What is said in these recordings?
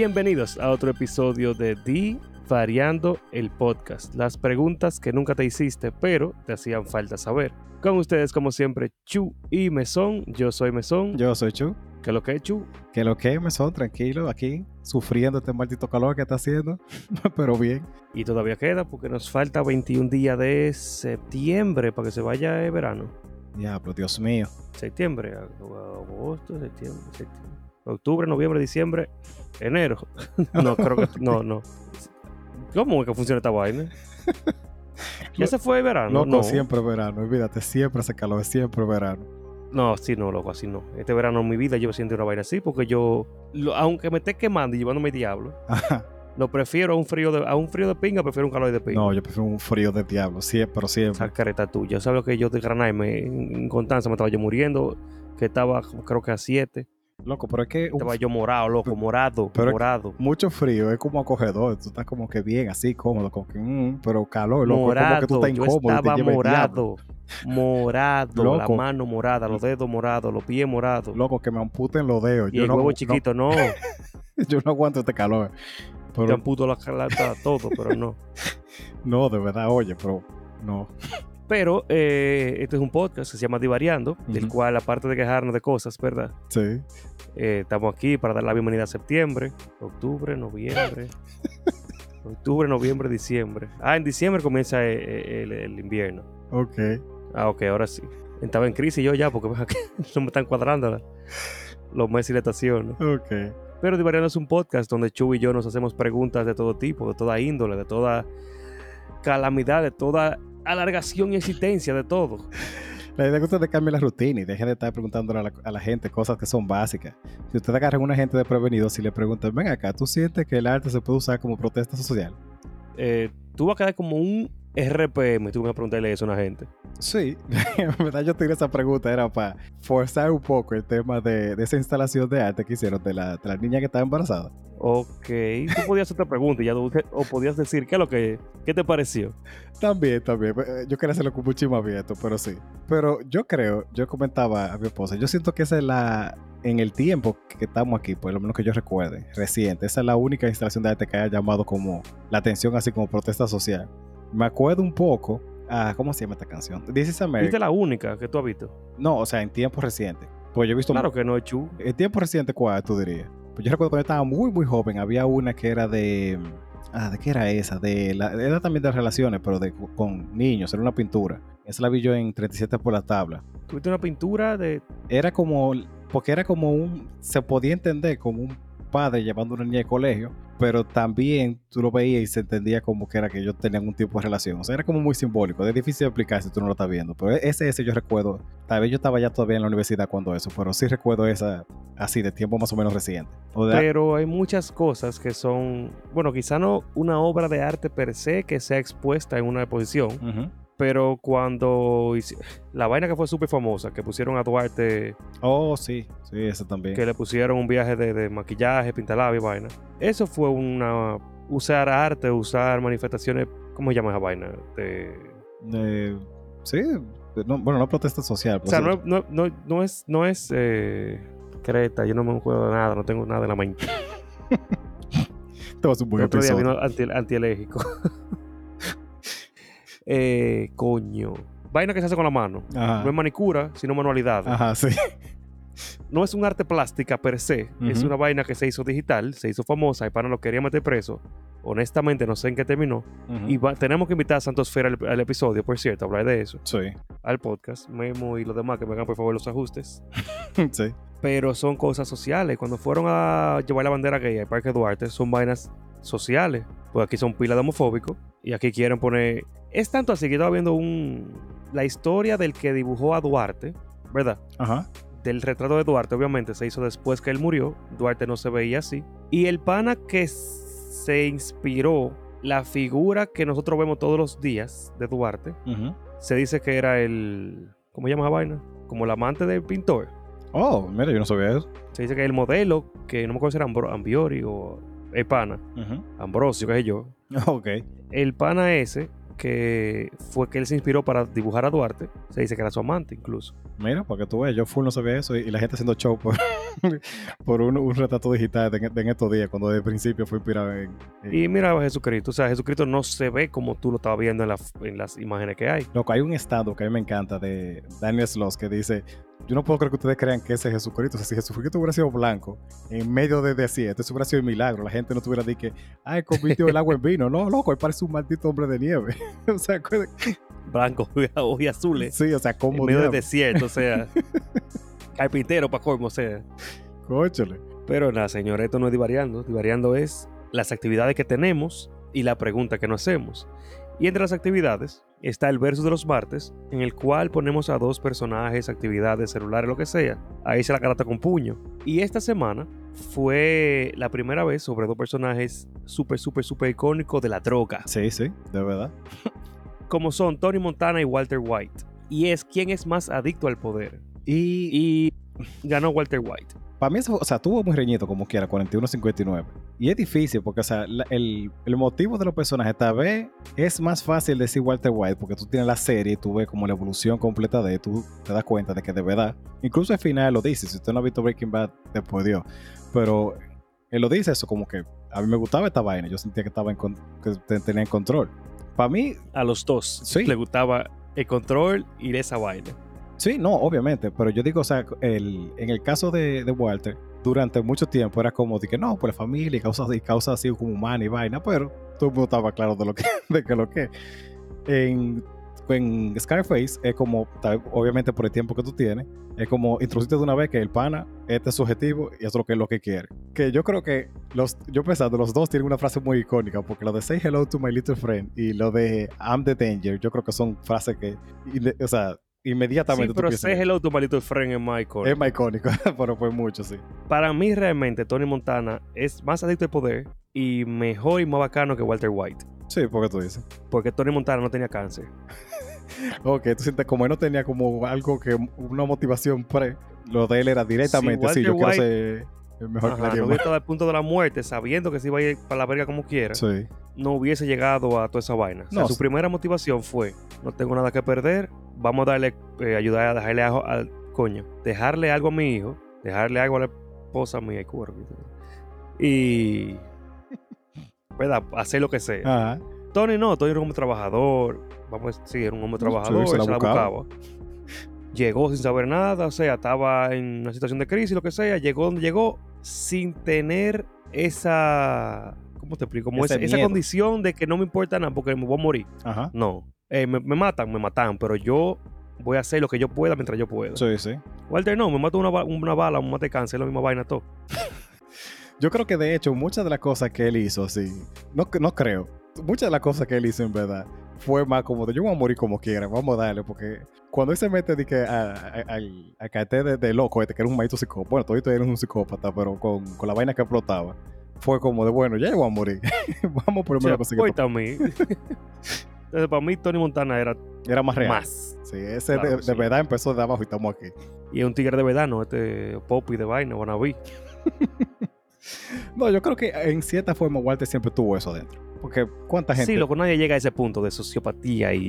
Bienvenidos a otro episodio de Di Variando el Podcast. Las preguntas que nunca te hiciste, pero te hacían falta saber. Con ustedes, como siempre, Chu y Mesón. Yo soy Mesón. Yo soy Chu. ¿Qué lo que es, Chu? Que lo que es, Mesón, tranquilo, aquí, sufriendo este maldito calor que está haciendo, pero bien. Y todavía queda porque nos falta 21 días de septiembre para que se vaya el verano. Ya, pero Dios mío. Septiembre, agosto, septiembre, septiembre. Octubre, noviembre, diciembre, enero. no, creo que no, no. ¿Cómo es que funciona esta vaina? ¿Ya se fue el verano? Loco, no. siempre verano, olvídate, siempre hace calor, siempre verano. No, sí, no, loco, así no. Este verano en mi vida yo siento una vaina así porque yo, lo- aunque me esté quemando y llevándome diablo, Ajá. lo prefiero a un frío de, a un frío de pinga, prefiero un calor de pinga. No, yo prefiero un frío de diablo, siempre, pero siempre. Esa careta tuya. ¿Sabes lo que yo de Granay en Constanza me estaba yo muriendo? Que estaba creo que a 7. Loco, pero es que un- Estaba yo morado, loco, morado, Pero- morado. mucho frío es como acogedor, tú estás como que bien, así, cómodo, como que, mm, pero calor, loco, como morado, que tú estás yo incómodo y te estaba morado, morado, la Loco. mano morada, los dedos morados, los pies morados. Loco, que me amputen los dedos. y yo el no, huevo chiquito, no, yo no aguanto este calor. te Pero, amputo la calata, todo, pero no. no, de verdad, oye, pero no. Pero eh, este es un podcast que se llama Divariando, del cual, aparte de quejarnos de cosas, ¿verdad? Sí. Eh, estamos aquí para dar la bienvenida a septiembre, octubre, noviembre. octubre, noviembre, diciembre. Ah, en diciembre comienza eh, el, el invierno. Ok. Ah, ok, ahora sí. Estaba en crisis yo ya porque no me están cuadrando la- los meses y la estación. Ok. Pero Divariando es un podcast donde Chu y yo nos hacemos preguntas de todo tipo, de toda índole, de toda calamidad, de toda alargación y existencia, de todo. La idea es que ustedes cambien la rutina y dejen de estar preguntando a la, a la gente cosas que son básicas. Si ustedes agarran a una gente desprevenido, si le preguntan, ven acá, ¿tú sientes que el arte se puede usar como protesta social? Eh, tú vas a quedar como un RPM, tú vas a preguntarle eso a una gente. Sí, en verdad yo tiré esa pregunta, era para forzar un poco el tema de, de esa instalación de arte que hicieron de la, de la niña que estaba embarazada. Ok, tú podías hacer otra pregunta y ya tú- o podías decir qué es lo que, qué te pareció. También, también. eh, Yo quería hacerlo con mucho más abierto, pero sí. Pero yo creo, yo comentaba a mi esposa, yo siento que esa es la, en el tiempo que estamos aquí, por lo menos que yo recuerde, reciente, esa es la única instalación de arte que haya llamado como la atención, así como protesta social. Me acuerdo un poco, a, ¿cómo se llama esta canción? This is ¿Viste America. la única que tú has visto? No, o sea, en tiempos recientes. Pues yo he visto Claro que no, Chu. en tiempo reciente, ¿cuál tú dirías? Pues yo recuerdo cuando yo estaba muy, muy joven, había una que era de. Ah, ¿de qué era esa? De la, era también de relaciones, pero de, con niños, era una pintura. Esa la vi yo en 37 por la tabla. Tuviste una pintura de. Era como. Porque era como un. Se podía entender como un padre llevando a una niña de colegio, pero también tú lo veías y se entendía como que era que ellos tenían un tipo de relación. O sea, era como muy simbólico. Es difícil de explicar si tú no lo estás viendo. Pero ese, ese yo recuerdo. Tal vez yo estaba ya todavía en la universidad cuando eso, pero sí recuerdo esa así de tiempo más o menos reciente. O de- Pero hay muchas cosas que son. Bueno, quizá no una obra de arte per se que sea expuesta en una exposición. Pero cuando. La vaina que fue súper famosa, que pusieron a Duarte. Oh, sí, sí, eso también. que le pusieron un viaje de, de maquillaje, pintalabio y vaina. Eso fue una. Usar arte, usar manifestaciones. ¿Cómo se llama esa vaina? De, Eh, sí, no- bueno, no protesta social. o sea, no, no, no, no es. No es eh, Creta, yo no me acuerdo de nada, no tengo nada en la mente. Esto va a un buen otro día episodio. vino anti, antialérgico. eh, coño. Vaina que se hace con la mano. Ajá. No es manicura, sino manualidad. Ajá, sí. No es un arte plástica per se. Es una vaina que se hizo digital, se hizo famosa y para lo quería meter preso. Honestamente, no sé en qué terminó. Y va- tenemos que invitar a Santos Fera al, al episodio, por cierto, hablar de eso, Sí, al podcast. Memo y los demás que me hagan por favor los ajustes. sí. Pero son cosas sociales. Cuando fueron a llevar la bandera gay al Parque Duarte, son vainas sociales. Pues aquí son pilas de homofóbicos y aquí quieren poner. Es tanto así que estaba viendo un. La historia del que dibujó a Duarte, ¿verdad? Ajá. Del retrato de Duarte, obviamente, se hizo después que él murió. Duarte no se veía así. Y el pana que se inspiró, la figura que nosotros vemos todos los días de Duarte, Ujú. se dice que era el. ¿Cómo se llama esa vaina? Como el amante del pintor. Oh, mira, yo no sabía eso. Se dice que el modelo, que no me acuerdo si era Ambiori o el pana, Ujú. Ambrosio, qué sé yo. Ok. El pana ese, que fue que él se inspiró para dibujar a Duarte. Se dice que era su amante incluso. Mira, porque tú ves, yo full no sabía eso y, y la gente haciendo show por, por un, un retrato digital de, en estos días, cuando de principio fue inspirado en... en- Y mira a Jesucristo. O sea, Jesucristo no se ve como tú lo estabas viendo en, la- en las imágenes que hay. Loco, hay un estado que a mí me encanta de Daniel Sloss que dice, yo no puedo creer que ustedes crean que ese es Jesucristo. O sea, si Jesucristo hubiera sido blanco en medio de desierto, eso hubiera sido un milagro. La gente no tuviera dicho que, ay, convirtió el agua en vino. No, loco, él parece un maldito hombre de nieve. o sea, Blanco y azules. sí, o sea, En como medio del diablo? desierto, o sea. Carpintero para colmo, o sea. Cóchale. Pero nada, señor, esto no es divariando. Divariando es las actividades que tenemos y la pregunta que nos hacemos. Y entre las actividades está el versus de los martes, en el cual ponemos a dos personajes, actividades, celulares, lo que sea. Ahí se la carata con puño. Y esta semana fue la primera vez sobre dos personajes súper, súper, súper icónicos de la droga. Sí, sí, de verdad. Como son Tony Montana y Walter White. Y es quién es más adicto al poder. Y, Y ganó Walter White. para mí, eso, o sea, tuvo muy reñido como quiera, 41-59. Y es difícil porque, o sea, la- el, el motivo de los personajes, tal vez es más fácil decir Walter White porque tú tienes la serie y tú ves como la evolución completa de tú te das cuenta de que de verdad, incluso al final lo dice, si usted no ha visto Breaking Bad, después dio. Pero él lo dice eso como que a mí me gustaba esta vaina, yo sentía que estaba en que te- tenía en control. Para mí, A los dos Sí. le gustaba el control y esa vaina. Sí, no, obviamente, pero yo digo, o sea, el, en el caso de, de Walter, durante mucho tiempo era como de que no, por la familia y causas, y causas así como humana y vaina, pero todo el mundo estaba claro de lo que, de que lo que. En, en Scarface es como, obviamente por el tiempo que tú tienes, es como introducirte de una vez que el pana, este es su objetivo y eso es lo que es lo que quiere. Que yo creo que los, yo pensando, los dos tienen una frase muy icónica, porque lo de say hello to my little friend y lo de I'm the danger, yo creo que son frases que, o sea, inmediatamente Sí, pero piensas say que- hello to my little friend en Michael. es más icónico, pero fue mucho, sí. Para mí realmente Tony Montana es más adicto al poder y mejor y más bacano que Walter White. Sí, porque tú dices. Porque Tony Montana no tenía cáncer. Ok, tú sientes como él no tenía como algo que, una motivación pre, lo de él era directamente, sí, Walter yo quiero White- ser el mejor que Ajá, no hubiera estado al punto de la muerte sabiendo que se iba a ir para la verga como quiera. Sí, No hubiese llegado a toda esa vaina. O sea, No, su sí. primera motivación fue, no tengo nada que perder, vamos a darle, eh, ayudar a dejarle algo al coño, dejarle algo a mi hijo, dejarle algo a la esposa mía y. Y... ¿Verdad? Hacer lo que sea. ajá. Tony no, Tony era un hombre trabajador. Vamos a decir, era un hombre Sí, trabajador, se la se la buscaba. buscaba. Llegó sin saber nada, o sea, estaba en una situación de crisis, lo que sea. Llegó donde llegó sin tener esa. ¿Cómo te explico? Como esa, condición de que no me importa nada porque me voy a morir. Ajá. No. Eh, me, me matan, me matan, pero yo voy a hacer lo que yo pueda mientras yo pueda. Sí, sí. Walter no, me mato una, una bala, me mate cáncer, es la misma vaina todo. Yo creo que de hecho muchas de las cosas que él hizo, sí, no, no creo, muchas de las cosas que él hizo en verdad fue más como de yo voy a morir como quiera, vamos a darle, porque cuando él se mete de que al cartel de, de loco este, que era un maldito psicópata, bueno, todavía era un psicópata, pero con, con la vaina que explotaba, fue como de bueno, ya voy a morir, vamos por lo menos a conseguir. Entonces, para mí, Tony Montana era. Era más real. más. Sí, ese Claro de, verdad empezó de abajo y estamos aquí. Y es un tigre de verdad, ¿no? Este Poppy de vaina, wannabe. No, yo creo que en cierta forma Walter siempre tuvo eso adentro. Porque cuánta gente... Sí, loco, nadie llega a ese punto de sociopatía y...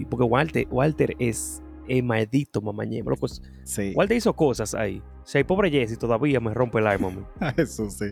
y- porque Walter, Walter es el maldito mamañemo. Loco, Sí. Walter hizo cosas ahí. O sea, el pobre Jesse todavía me rompe el alma. Eso sí.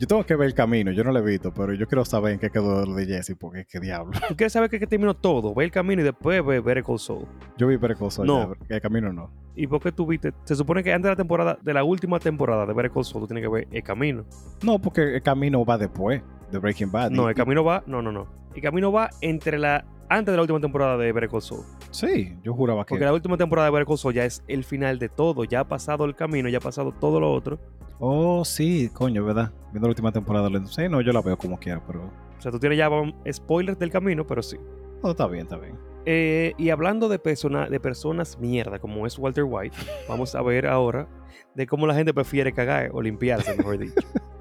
Yo tengo que ver el camino, yo no lo he visto, pero yo quiero saber en qué quedó lo de Jesse, porque qué diablo. ¿Tú quieres saber que, que terminó todo? Ve el camino y después ve Better Call Saul. Yo vi Precoso No. ya, pero el camino no. ¿Y por qué tú viste? Se supone que antes de la temporada, de la última temporada de Better Call Saul, tú tienes que ver el camino. No, porque el camino va después de Breaking Bad. No, y- el camino va... No, no, no. El camino va entre la... Antes de la última temporada de Better Call Saul. Sí, yo juraba que. Porque la última temporada de Better Call Saul ya es el final de todo. Ya ha pasado el camino, ya ha pasado todo lo otro. Oh, sí, coño, ¿verdad? Viendo la última temporada. Sí, no, yo la veo como quiera, pero. O sea, tú tienes ya spoilers del camino, pero sí. No, está bien, está bien. Eh, y hablando de, persona, de personas mierda, como es Walter White, vamos a ver ahora de cómo la gente prefiere cagar o limpiarse, mejor dicho.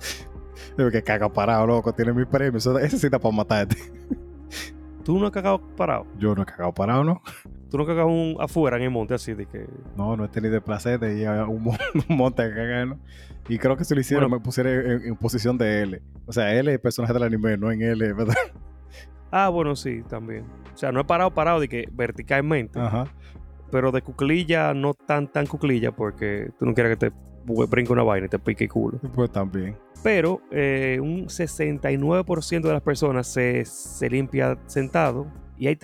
Digo que caga parado, loco, tiene mi premio. Eso, ese sí está para matarte. ¿Tú no has cagado parado? Yo no he cagado parado, ¿no? ¿Tú no cagado un, afuera en el monte así de que... No, no he tenido el placer de ir a un, mon- un monte a cagar, ¿no? Y creo que si lo hicieron Bueno. me pusiera en, en posición de L. O sea, L es el personaje del anime, no en L, ¿verdad? Ah, bueno, sí, también. O sea, no he parado, parado de que verticalmente, Ajá. pero de cuclilla no tan, tan cuclilla porque tú no quieres que te brinque una vaina y te pique el culo. Pues también. Pero eh, un 69% de las personas se, se limpia sentado y hay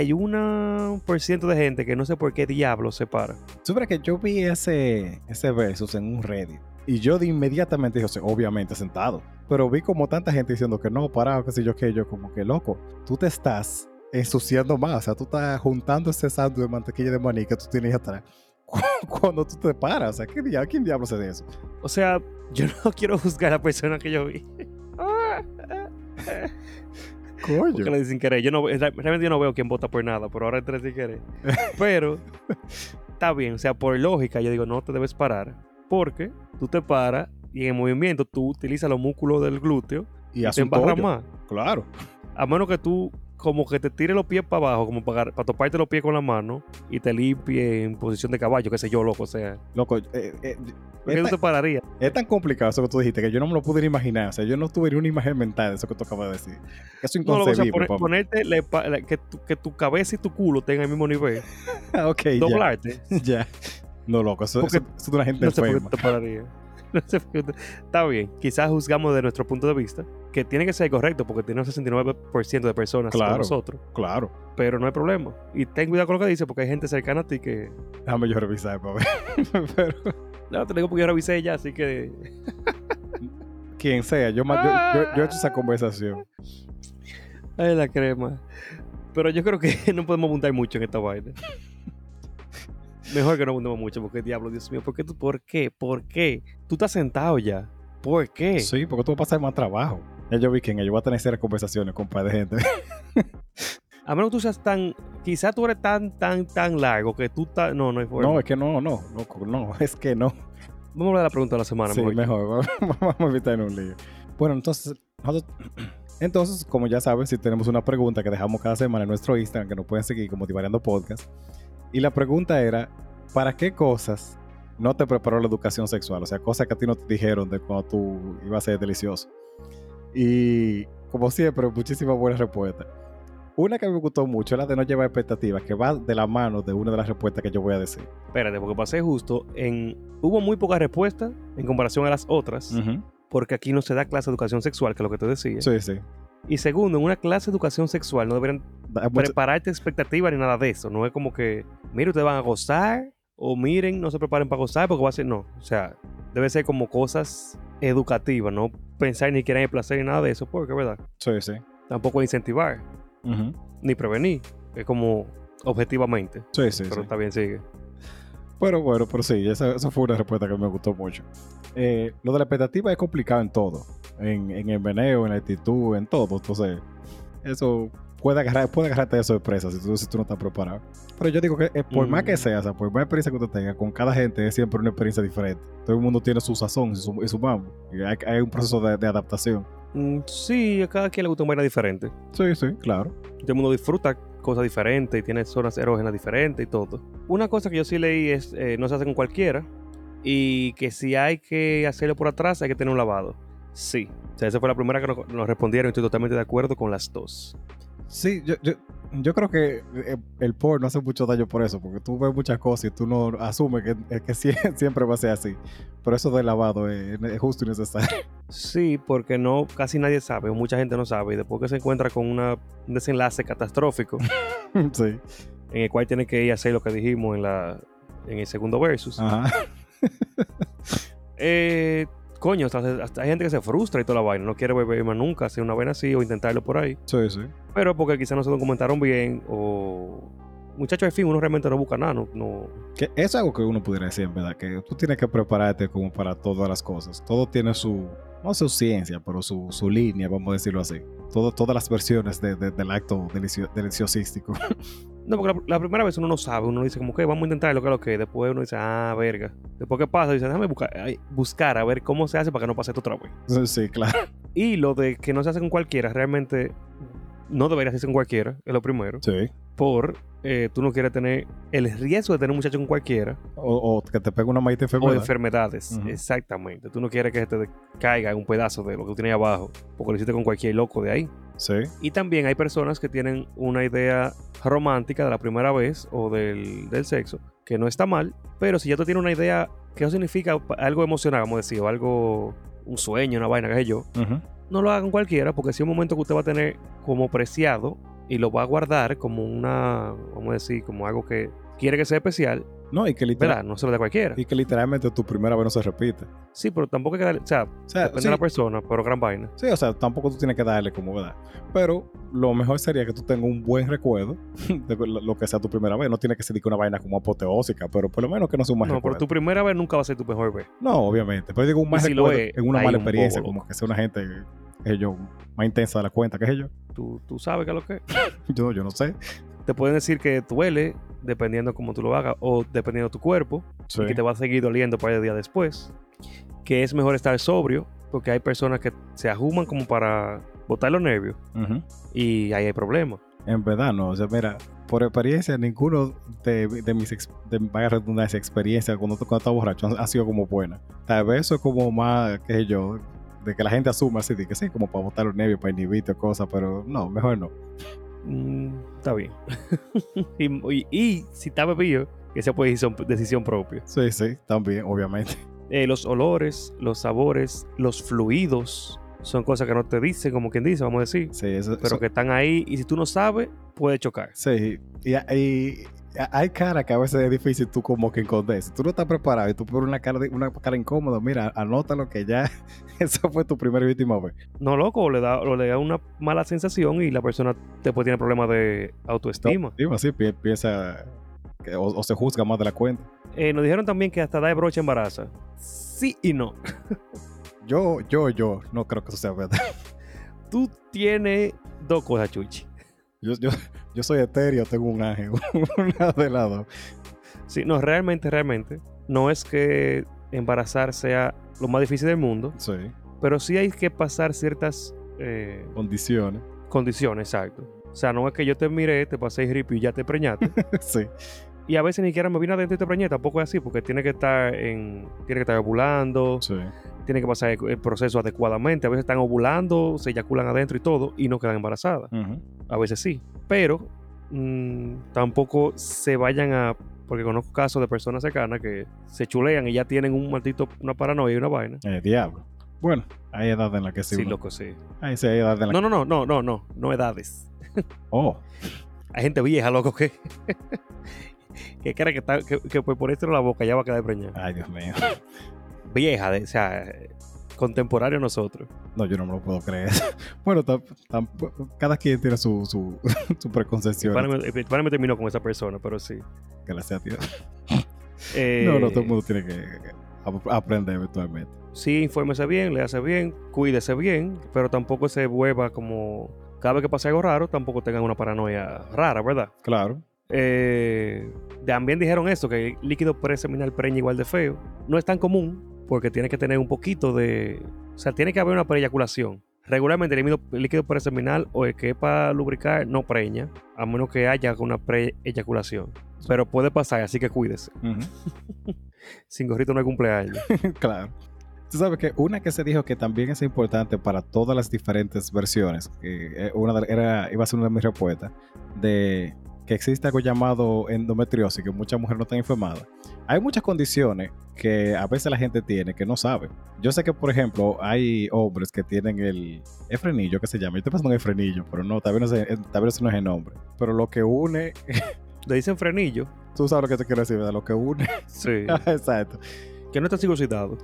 31% de gente que no sé por qué diablo se para. Supe que yo vi ese, ese versus en un Reddit. Y yo de inmediatamente dije, obviamente sentado. Pero vi como tanta gente diciendo que no, parado, qué sé yo qué. Yo como que loco, tú te estás ensuciando más. O sea, tú estás juntando ese sándwich de mantequilla de maní que tú tienes atrás. cu- Cuando tú te paras. O sea, ¿qué dia- ¿quién diablos hace eso? O sea, yo no quiero juzgar a la persona que yo vi. Coño. Porque le dicen querer. Yo no, realmente yo no veo quién vota por nada, pero ahora entré sin querer. Pero está bien, o sea, por lógica, yo digo, no te debes parar. Porque tú te paras y en el movimiento tú utilizas los músculos del glúteo Y y te embarras más. Claro. A menos que tú como que te tires los pies para abajo, como para, para toparte los pies con la mano y te limpie en posición de caballo, qué sé yo, loco. O sea, Loco, eh, eh, ¿por qué es, tú te pararías? es tan complicado eso que tú dijiste que yo no me lo pude ni imaginar. O sea, yo no tuve ni una imagen mental de eso que tú acabas de decir. Eso es No, loco, o sea, inconcebible. ponerte que, tu, que tu cabeza y tu culo tengan el mismo nivel. Ok, ya. Doblarte. Ya. No, loco, eso, eso, eso es una gente No sé por qué enferma. te pararías. No Está bien. Quizás juzgamos de nuestro punto de vista, que tiene que ser correcto, porque tiene un 69% de personas como Claro. nosotros. Claro. Pero no hay problema. Y ten cuidado con lo que dice, porque hay gente cercana a ti que. Déjame yo revisar para ver. Pero, No, te digo porque yo revisé ya, así que. quien sea, yo, ma- yo, yo, yo he hecho esa conversación. Ay, la crema. Pero yo creo que no podemos abundar mucho en esta vaina. Mejor que no abundemos mucho, porque diablo, Dios mío, ¿por qué tú? ¿Por qué? ¿Por qué? Tú estás sentado ya. ¿Por qué? Sí, porque tú vas a pasar más trabajo. Ya yo vi que en ello voy a tener serias conversaciones con un par de gente. A menos que tú seas tan. Quizás tú eres tan, tan, tan largo que tú estás. No, no hay forma. No, es que no, no, loco, no, es que no. Vamos a hablar de la pregunta de la semana. Sí, mejor. mejor. Vamos a evitar un lío. Bueno, entonces, nosotros- entonces, como ya saben, si tenemos una pregunta que dejamos cada semana en nuestro Instagram, que nos pueden seguir como Divariando Podcast. Y la pregunta era, ¿para qué cosas no te preparó la educación sexual? O sea, cosas que a ti no te dijeron de cuando tú ibas a ser delicioso. Y como siempre, muchísimas buenas respuestas. Una que me gustó mucho es la de no llevar expectativas, que va de la mano de una de las respuestas que yo voy a decir. Espérate, porque pasé justo en. Hubo muy pocas respuestas en comparación a las otras, porque aquí no se da clase de educación sexual, que es lo que te decía. Sí, sí. Y segundo, en una clase de educación sexual no deberían Da mucho- prepararte expectativas ni nada de eso. No es como que, mire, ustedes van a gozar, o miren, no se preparen para gozar, porque va a ser. No. O sea, debe ser como cosas educativas, no pensar ni siquiera en el placer ni nada de eso, porque, ¿verdad? Sí, sí. Tampoco incentivar, ni prevenir. Es como objetivamente. Sí, sí, pero sí. está bien, sigue. Pero bueno, pero sí, esa, esa fue una respuesta que me gustó mucho. Eh, lo de la expectativa es complicado en todo. En, en el meneo, en la actitud, en todo. Entonces, eso puede, agarrar, puede agarrarte de sorpresa si tú, si tú no estás preparado. Pero yo digo que eh, por más que Mm. sea, o sea, por más experiencia que usted tenga, con cada gente es siempre una experiencia diferente. Todo el mundo tiene su sazón y su, y su mambo. Y hay, hay un proceso de, de adaptación. Mm, sí, a cada quien le gusta una vaina diferente. Sí, sí, claro. Todo el mundo disfruta cosas diferentes y tiene zonas erógenas diferentes y todo. Una cosa que yo sí leí es eh, no se hace con cualquiera y que si hay que hacerlo por atrás hay que tener un lavado. Sí. O sea, esa fue la primera que nos, respondieron y estoy totalmente de acuerdo con las dos. Sí, yo, yo, yo creo que eh, el porno hace mucho daño por eso, porque tú ves muchas cosas y tú no asumes que, eh, que sie- siempre va a ser así. Pero eso del lavado es, es justo y necesario. Sí, porque no, casi nadie sabe, o mucha gente no sabe, y después que se encuentra con una- un desenlace catastrófico, sí. en el cual tiene que ir a hacer lo que dijimos en la en el segundo versus. Ajá. Eh, coño, hasta, hasta hay gente que se frustra y toda la vaina, no quiere beber más nunca, hacer una vaina así o intentarlo por ahí. Sí, sí. Pero porque quizás no se documentaron bien o... Muchachos, al fin, uno realmente no busca nada, no... no- Que es algo que uno pudiera decir, en verdad, que tú tienes que prepararte como para todas las cosas. Todo tiene su, no su ciencia, pero su, su línea, vamos a decirlo así. Todo, todas las versiones de- de- del acto delicio- deliciosístico. No, porque la, la primera vez uno no sabe, uno dice como que vamos a intentar lo que es lo que es. Después uno dice, ah, verga. Después que pasa, dice, déjame buscar, ay, buscar a ver cómo se hace para que no pase esto otra vez. Sí, claro. Y lo de que no se hace con cualquiera, realmente no debería hacerse con cualquiera, es lo primero. Sí. Por eh, tú no quieres tener el riesgo de tener un muchacho con cualquiera O, o que te pegue una maldita o enfermedad. enfermedades. Ujú. Exactamente. Tú no quieres que se te caiga un pedazo de lo que tú tienes abajo porque lo hiciste con cualquier loco de ahí. Sí. Y también hay personas que tienen una idea romántica de la primera vez o del, del sexo, que no está mal, pero si ya tú tienes una idea, que eso significa algo emocional, vamos a decir, o algo, un sueño, una vaina, qué sé yo, no lo hagan cualquiera, porque si es un momento que usted va a tener como preciado y lo va a guardar como una, vamos a decir, como algo que quiere que sea especial, No, y que, literal- ¿verdad? No se lo da cualquiera. y que literalmente tu primera vez no se repite. Sí, pero tampoco hay que darle, o sea, O sea, depende sí, de la persona, pero gran vaina. sí, o sea, tampoco tú tienes que darle como verdad. Pero lo mejor sería que tú tengas un buen recuerdo de lo que sea tu primera vez. No tiene que ser una vaina como apoteósica, pero por lo menos que no sea un mal No, pero tu primera vez nunca va a ser tu mejor vez. No, obviamente. Pero digo un mal si recuerdo es, en una mala un experiencia, como que sea una gente, que yo, más intensa de la cuenta, qué sé yo. Tú, tú sabes que es lo que es. Yo, yo no sé. Te pueden decir que duele, dependiendo cómo tú lo hagas, o dependiendo de tu cuerpo, Sí. y que te va a seguir doliendo para el día después. Que es mejor estar sobrio, porque hay personas que se ajuman como para botar los nervios, Ujú. y ahí hay problemas. En verdad, no. O sea, mira, por experiencia, ninguno de, de mis, ex- de, vaya redundancia, experiencias cuando, cuando estaba borracho ha, sido como buena. Tal vez eso es como más, qué sé yo, de que la gente asume así, de que sí, como para botar los nervios, para inhibirte o cosas, pero no, mejor no. Mm, está bien. y, y- y si está bebido, que sea por decisión, decisión propia. Sí, sí, también, obviamente. Eh, los olores, los sabores, los fluidos, son cosas que no te dicen, como quien dice, vamos a decir, Sí, eso, pero eso- que están ahí, y si tú no sabes, puede chocar. sí. Y, y hay cara que a veces es difícil tú como que esconder. Si tú no estás preparado y tú pones una cara, de- una cara incómoda, mira, anótalo que ya esa fue tu primera última vez. No, loco, le da, le da una mala sensación y la persona después tiene problemas de autoestima. Así, pi- piensa que- o, o se juzga más de la cuenta. Eh, nos dijeron también que hasta da de brocha embaraza. Sí y no. Yo, yo, yo, no creo que eso sea verdad. Tú tienes dos cosas, Chuchi. Yo, yo, yo soy etéreo, tengo un ángel, una de las dos. Sí, no, realmente, realmente. No es que embarazar sea lo más difícil del mundo, Sí, pero sí hay que pasar ciertas eh, condiciones. condiciones, exacto. O sea, no es que yo te miré, te pasé ripio y ya te preñaste. sí, y a veces ni siquiera me vine adentro y te preñé. Tampoco es así, porque tiene que estar en. Tiene que estar ovulando, sí. tiene que pasar el el proceso adecuadamente. A veces están ovulando, se eyaculan adentro y todo, y no quedan embarazadas. A veces sí. Pero mm, tampoco se vayan a. Porque conozco casos de personas cercanas que se chulean y ya tienen un maldito, una paranoia y una vaina. Eh, diablo. Bueno, hay edad en la que sí. Sí, uno- loco, sí. Ahí sí hay edad en la No, no, no, no, no, no, no edades. Oh, Hay gente vieja, loco, que. Que cree que, está, que, que por en la boca ya va a quedar preñada. ay, Dios mío. Vieja, de, o sea, contemporáneo a nosotros. No, yo no me lo puedo creer. bueno, tam- tam- cada quien tiene su, su, su preconcepción. Terminó con esa persona, pero sí. Gracias a Dios. Eh, No, no, todo el mundo tiene que ap- aprender eventualmente. Sí, infórmese bien, le hace bien, cuídese bien, pero tampoco se vuelva como. Cada vez que pase algo raro, tampoco tengan una paranoia rara, ¿verdad? Claro. Eh, también dijeron esto, que el líquido preseminal preña igual de feo. No es tan común, porque tiene que tener un poquito de. O sea, tiene que haber una preeyaculación. Regularmente el líquido, preseminal o el que es para lubricar no preña, a menos que haya una preeyaculación. Pero puede pasar, así que cuídese. Sin gorrito no hay cumpleaños. claro. Tú sabes que una que se dijo que también es importante para todas las diferentes versiones, eh, una de- era, iba a ser una de mis respuestas, de que existe algo llamado endometriosis, que muchas mujeres no están informadas. Hay muchas condiciones que a veces la gente tiene que no sabe. Yo sé que, por ejemplo, hay hombres que tienen el, el frenillo, que se llama. Yo estoy pensando en el frenillo, pero no, tal vez, no sé- eh, tal vez ese no es el nombre. Pero lo que une, Le dicen frenillo. tú sabes lo que te quiero decir, ¿verdad? Lo que une, Sí. exacto. que no está circuncidado.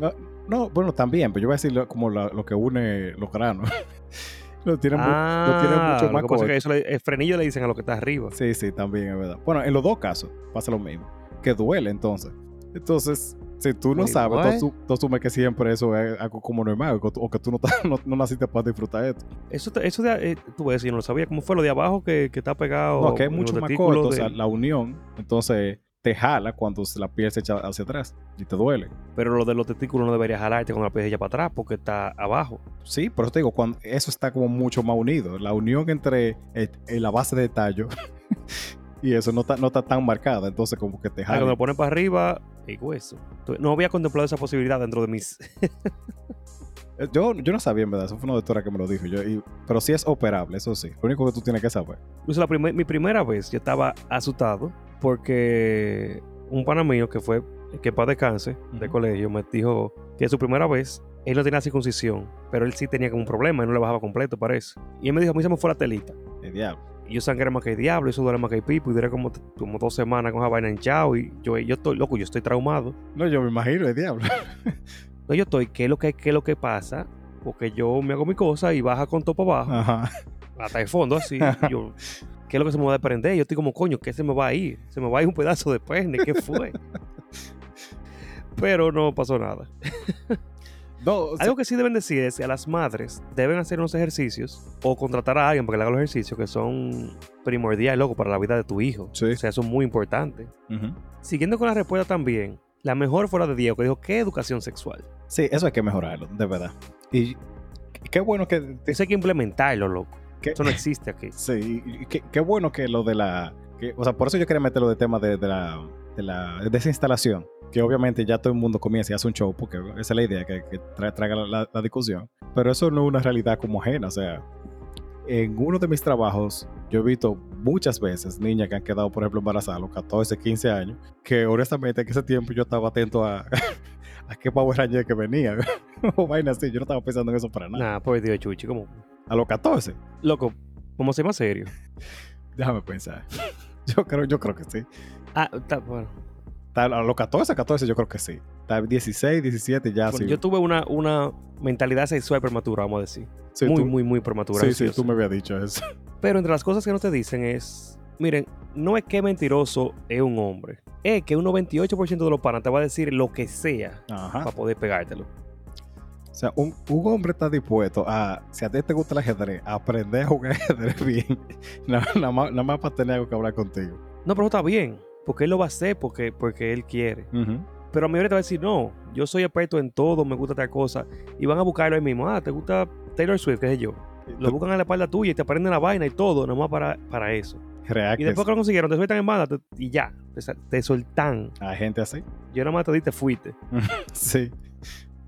No, bueno, también, pero yo voy a decir lo- como la- lo que une los granos. lo tiene, mu- lo tiene Ah, mucho más lo que pasa es que eso le- el frenillo le dicen a lo que está arriba. Sí, sí, también es verdad. Bueno, en los dos casos pasa lo mismo. Que duele entonces. Entonces, si tú no Wait, sabes, tú, tú asumes que siempre eso es algo como normal o que, tú- no, no, no naciste para disfrutar esto. Eso, eso de, eh, tú ves, yo no lo sabía. ¿Cómo fue lo de abajo que, que está pegado? no, que en mucho más corto, o sea, del- la unión, entonces te jala cuando la piel se echa hacia atrás y te duele. Pero lo de los testículos no debería jalarte con la piel para atrás porque está abajo. Sí, por eso te digo, cuando eso está como mucho más unido. La unión entre eh, eh, la base de tallo y eso no está, no está tan marcada, entonces como que te Ah, cuando jala. lo ponen para arriba, el hueso. No había contemplado esa posibilidad dentro de mis. Eh, Yo, yo no sabía, en verdad. Eso fue una doctora que me lo dijo. Yo, y- pero sí es operable, eso sí. Lo único que tú tienes que saber. Incluso la primer- mi primera vez yo estaba asustado porque un pana mío que fue, que para descanse de Ujú. colegio, me dijo que su primera vez él no tenía circuncisión, pero él sí tenía como un problema y no le bajaba completo, parece. Y él me dijo, a mí se me fue la telita. El diablo. Y yo sangré más que el diablo, eso duele más que el pipo, y duré como, como dos semanas con esa vaina hinchado. Y yo, yo estoy loco, yo estoy traumado. No, yo me imagino el diablo. No, yo estoy, ¿qué es lo que, qué es lo que pasa? Porque yo me hago mi cosa y baja con para abajo, Ajá. hasta el fondo, así. yo, ¿qué es lo que se me va a desprender? Yo estoy como, coño, ¿qué se me va a ir? Se me va a ir un pedazo de pene, ¿qué fue? Pero no pasó nada. No, o sea, Algo que sí deben decir es que a las madres deben hacer unos ejercicios o contratar a alguien para que le haga los ejercicios que son primordiales, loco, para la vida de tu hijo. Sí. O sea, son muy importantes. ujú. Siguiendo con la respuesta también, la mejor fue la de Diego, que dijo, ¿qué educación sexual? Sí, eso hay que mejorarlo, de verdad. Y qué bueno que... Eso hay que implementarlo, loco. que- Eso no existe aquí. Sí, y qué, qué bueno que lo de la... que- o sea, por eso yo quería meterlo de tema de, de la, de la desinstalación. Que obviamente ya todo el mundo comienza y hace un show, porque esa es la idea, que, que tra- traiga la, la- la discusión. Pero eso no es una realidad como ajena. O sea, en uno de mis trabajos, yo he visto muchas veces niñas que han quedado, por ejemplo, embarazadas a los 14, 15 años, que honestamente en ese tiempo yo estaba atento a, a qué Power Ranger que venía. o vaina así, yo no estaba pensando en eso para nada. Nah, por Dios, Chuchi, como... A los 14, Loco, vamos a ser más serios. déjame pensar. Yo creo, yo creo que sí. Ah, está, bueno. A los 14, 14 yo creo que sí. Tal 16, 17 ya Bueno, sí. Yo tuve una, una mentalidad sexual prematura, vamos a decir. Sí, muy, tú- muy, muy prematura. Sí, sí, tú me habías dicho eso. Pero entre las cosas que no te dicen es, miren, no es que mentiroso es un hombre. Es que un 98% de los panas te va a decir lo que sea Ajá. para poder pegártelo. O sea, un, un hombre está dispuesto a, si a ti te gusta el ajedrez, a aprender a jugar ajedrez bien. Nada, nada más, nada más para tener algo que hablar contigo. No, pero está bien, porque él lo va a hacer porque, porque él quiere. Pero a mí ahorita va a decir, no, yo soy experto en todo, me gusta tal cosa. Y van a buscarlo ahí mismo. Ah, ¿te gusta Taylor Swift? ¿Qué sé yo? Lo buscan a la espalda tuya y te aprenden la vaina y todo, nomás para, para eso. Real Y después que lo consiguieron, te sueltan en banda te- y ya, te, soltan. Hay gente así. Yo nada más te di, te fuiste. Sí.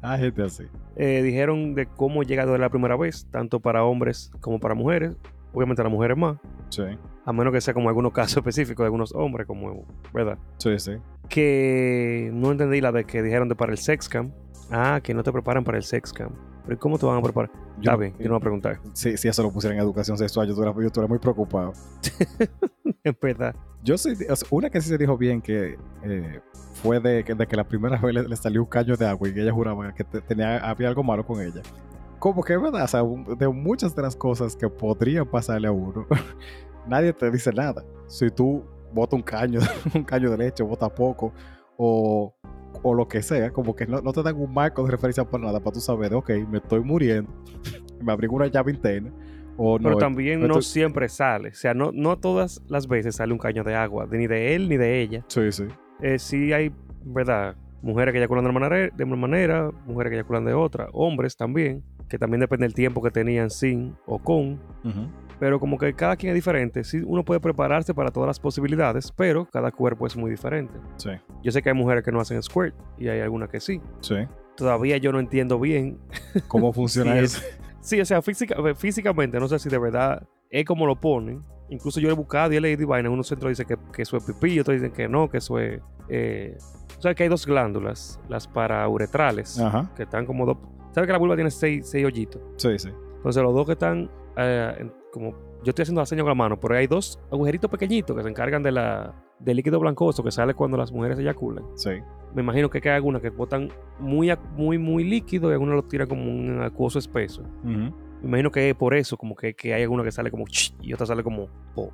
Hay gente así. Eh, dijeron de cómo llega de la primera vez, tanto para hombres como para mujeres. Obviamente las mujeres más, Sí. a menos que sea como algunos casos específicos de algunos hombres, como, ¿verdad? Sí, sí. Que no entendí la de que dijeron de para el sex camp. Ah, que no te preparan para el sex camp. Pero ¿y ¿cómo te van a preparar? Yo- Está bien, yo no voy a preguntar. Si, si eso lo pusieran en educación sexual, yo estuviera, yo estuviera muy preocupado. Es verdad. Yo sí, una que sí se dijo bien que eh, fue de, que- de que la primera vez le, le salió un caño de agua y ella juraba que te- tenía, había algo malo con ella. Como que es verdad, o sea, de muchas de las cosas que podrían pasarle a uno, nadie te dice nada. Si tú botas un caño, un caño de leche, botas poco, o, o lo que sea, como que no, no te dan un marco de referencia para nada, para tú saber de, ok, me estoy muriendo, me abrigo una llave interna, o no. Pero también no siempre sale. O sea, no, no todas las veces sale un caño de agua, ni de él ni de ella. Sí, sí. Eh, sí hay, ¿verdad? Mujeres que eyaculan de una manera, de una manera, mujeres que eyaculan de otra, hombres también, que también depende del tiempo que tenían sin o con. Pero como que cada quien es diferente. Sí, uno puede prepararse para todas las posibilidades, pero cada cuerpo es muy diferente. Sí, Yo sé que hay mujeres que no hacen squirt y hay algunas que sí. sí. Todavía yo no entiendo bien. ¿Cómo funciona eso? Sí, o sea, física- físicamente, no sé si de verdad es como lo ponen. Incluso yo he buscado y he leído vaina. En unos centros dicen que, que eso es pipí, otros dicen que no, que eso es. Eh... O sea, que hay dos glándulas, las parauretrales, Ajá. que están como dos. ¿Sabes que la vulva tiene seis, seis hoyitos? Sí, sí. Entonces, los dos que están eh, en- como. Yo estoy haciendo la señal con la mano, pero hay dos agujeritos pequeñitos que se encargan de la, del líquido blancoso que sale cuando las mujeres eyaculan. Sí. Me imagino que hay algunas que botan muy, muy, muy líquido y algunas lo tiran como un acuoso espeso. Me imagino que es por eso, como que, que hay alguna que sale como ch y otra sale como po.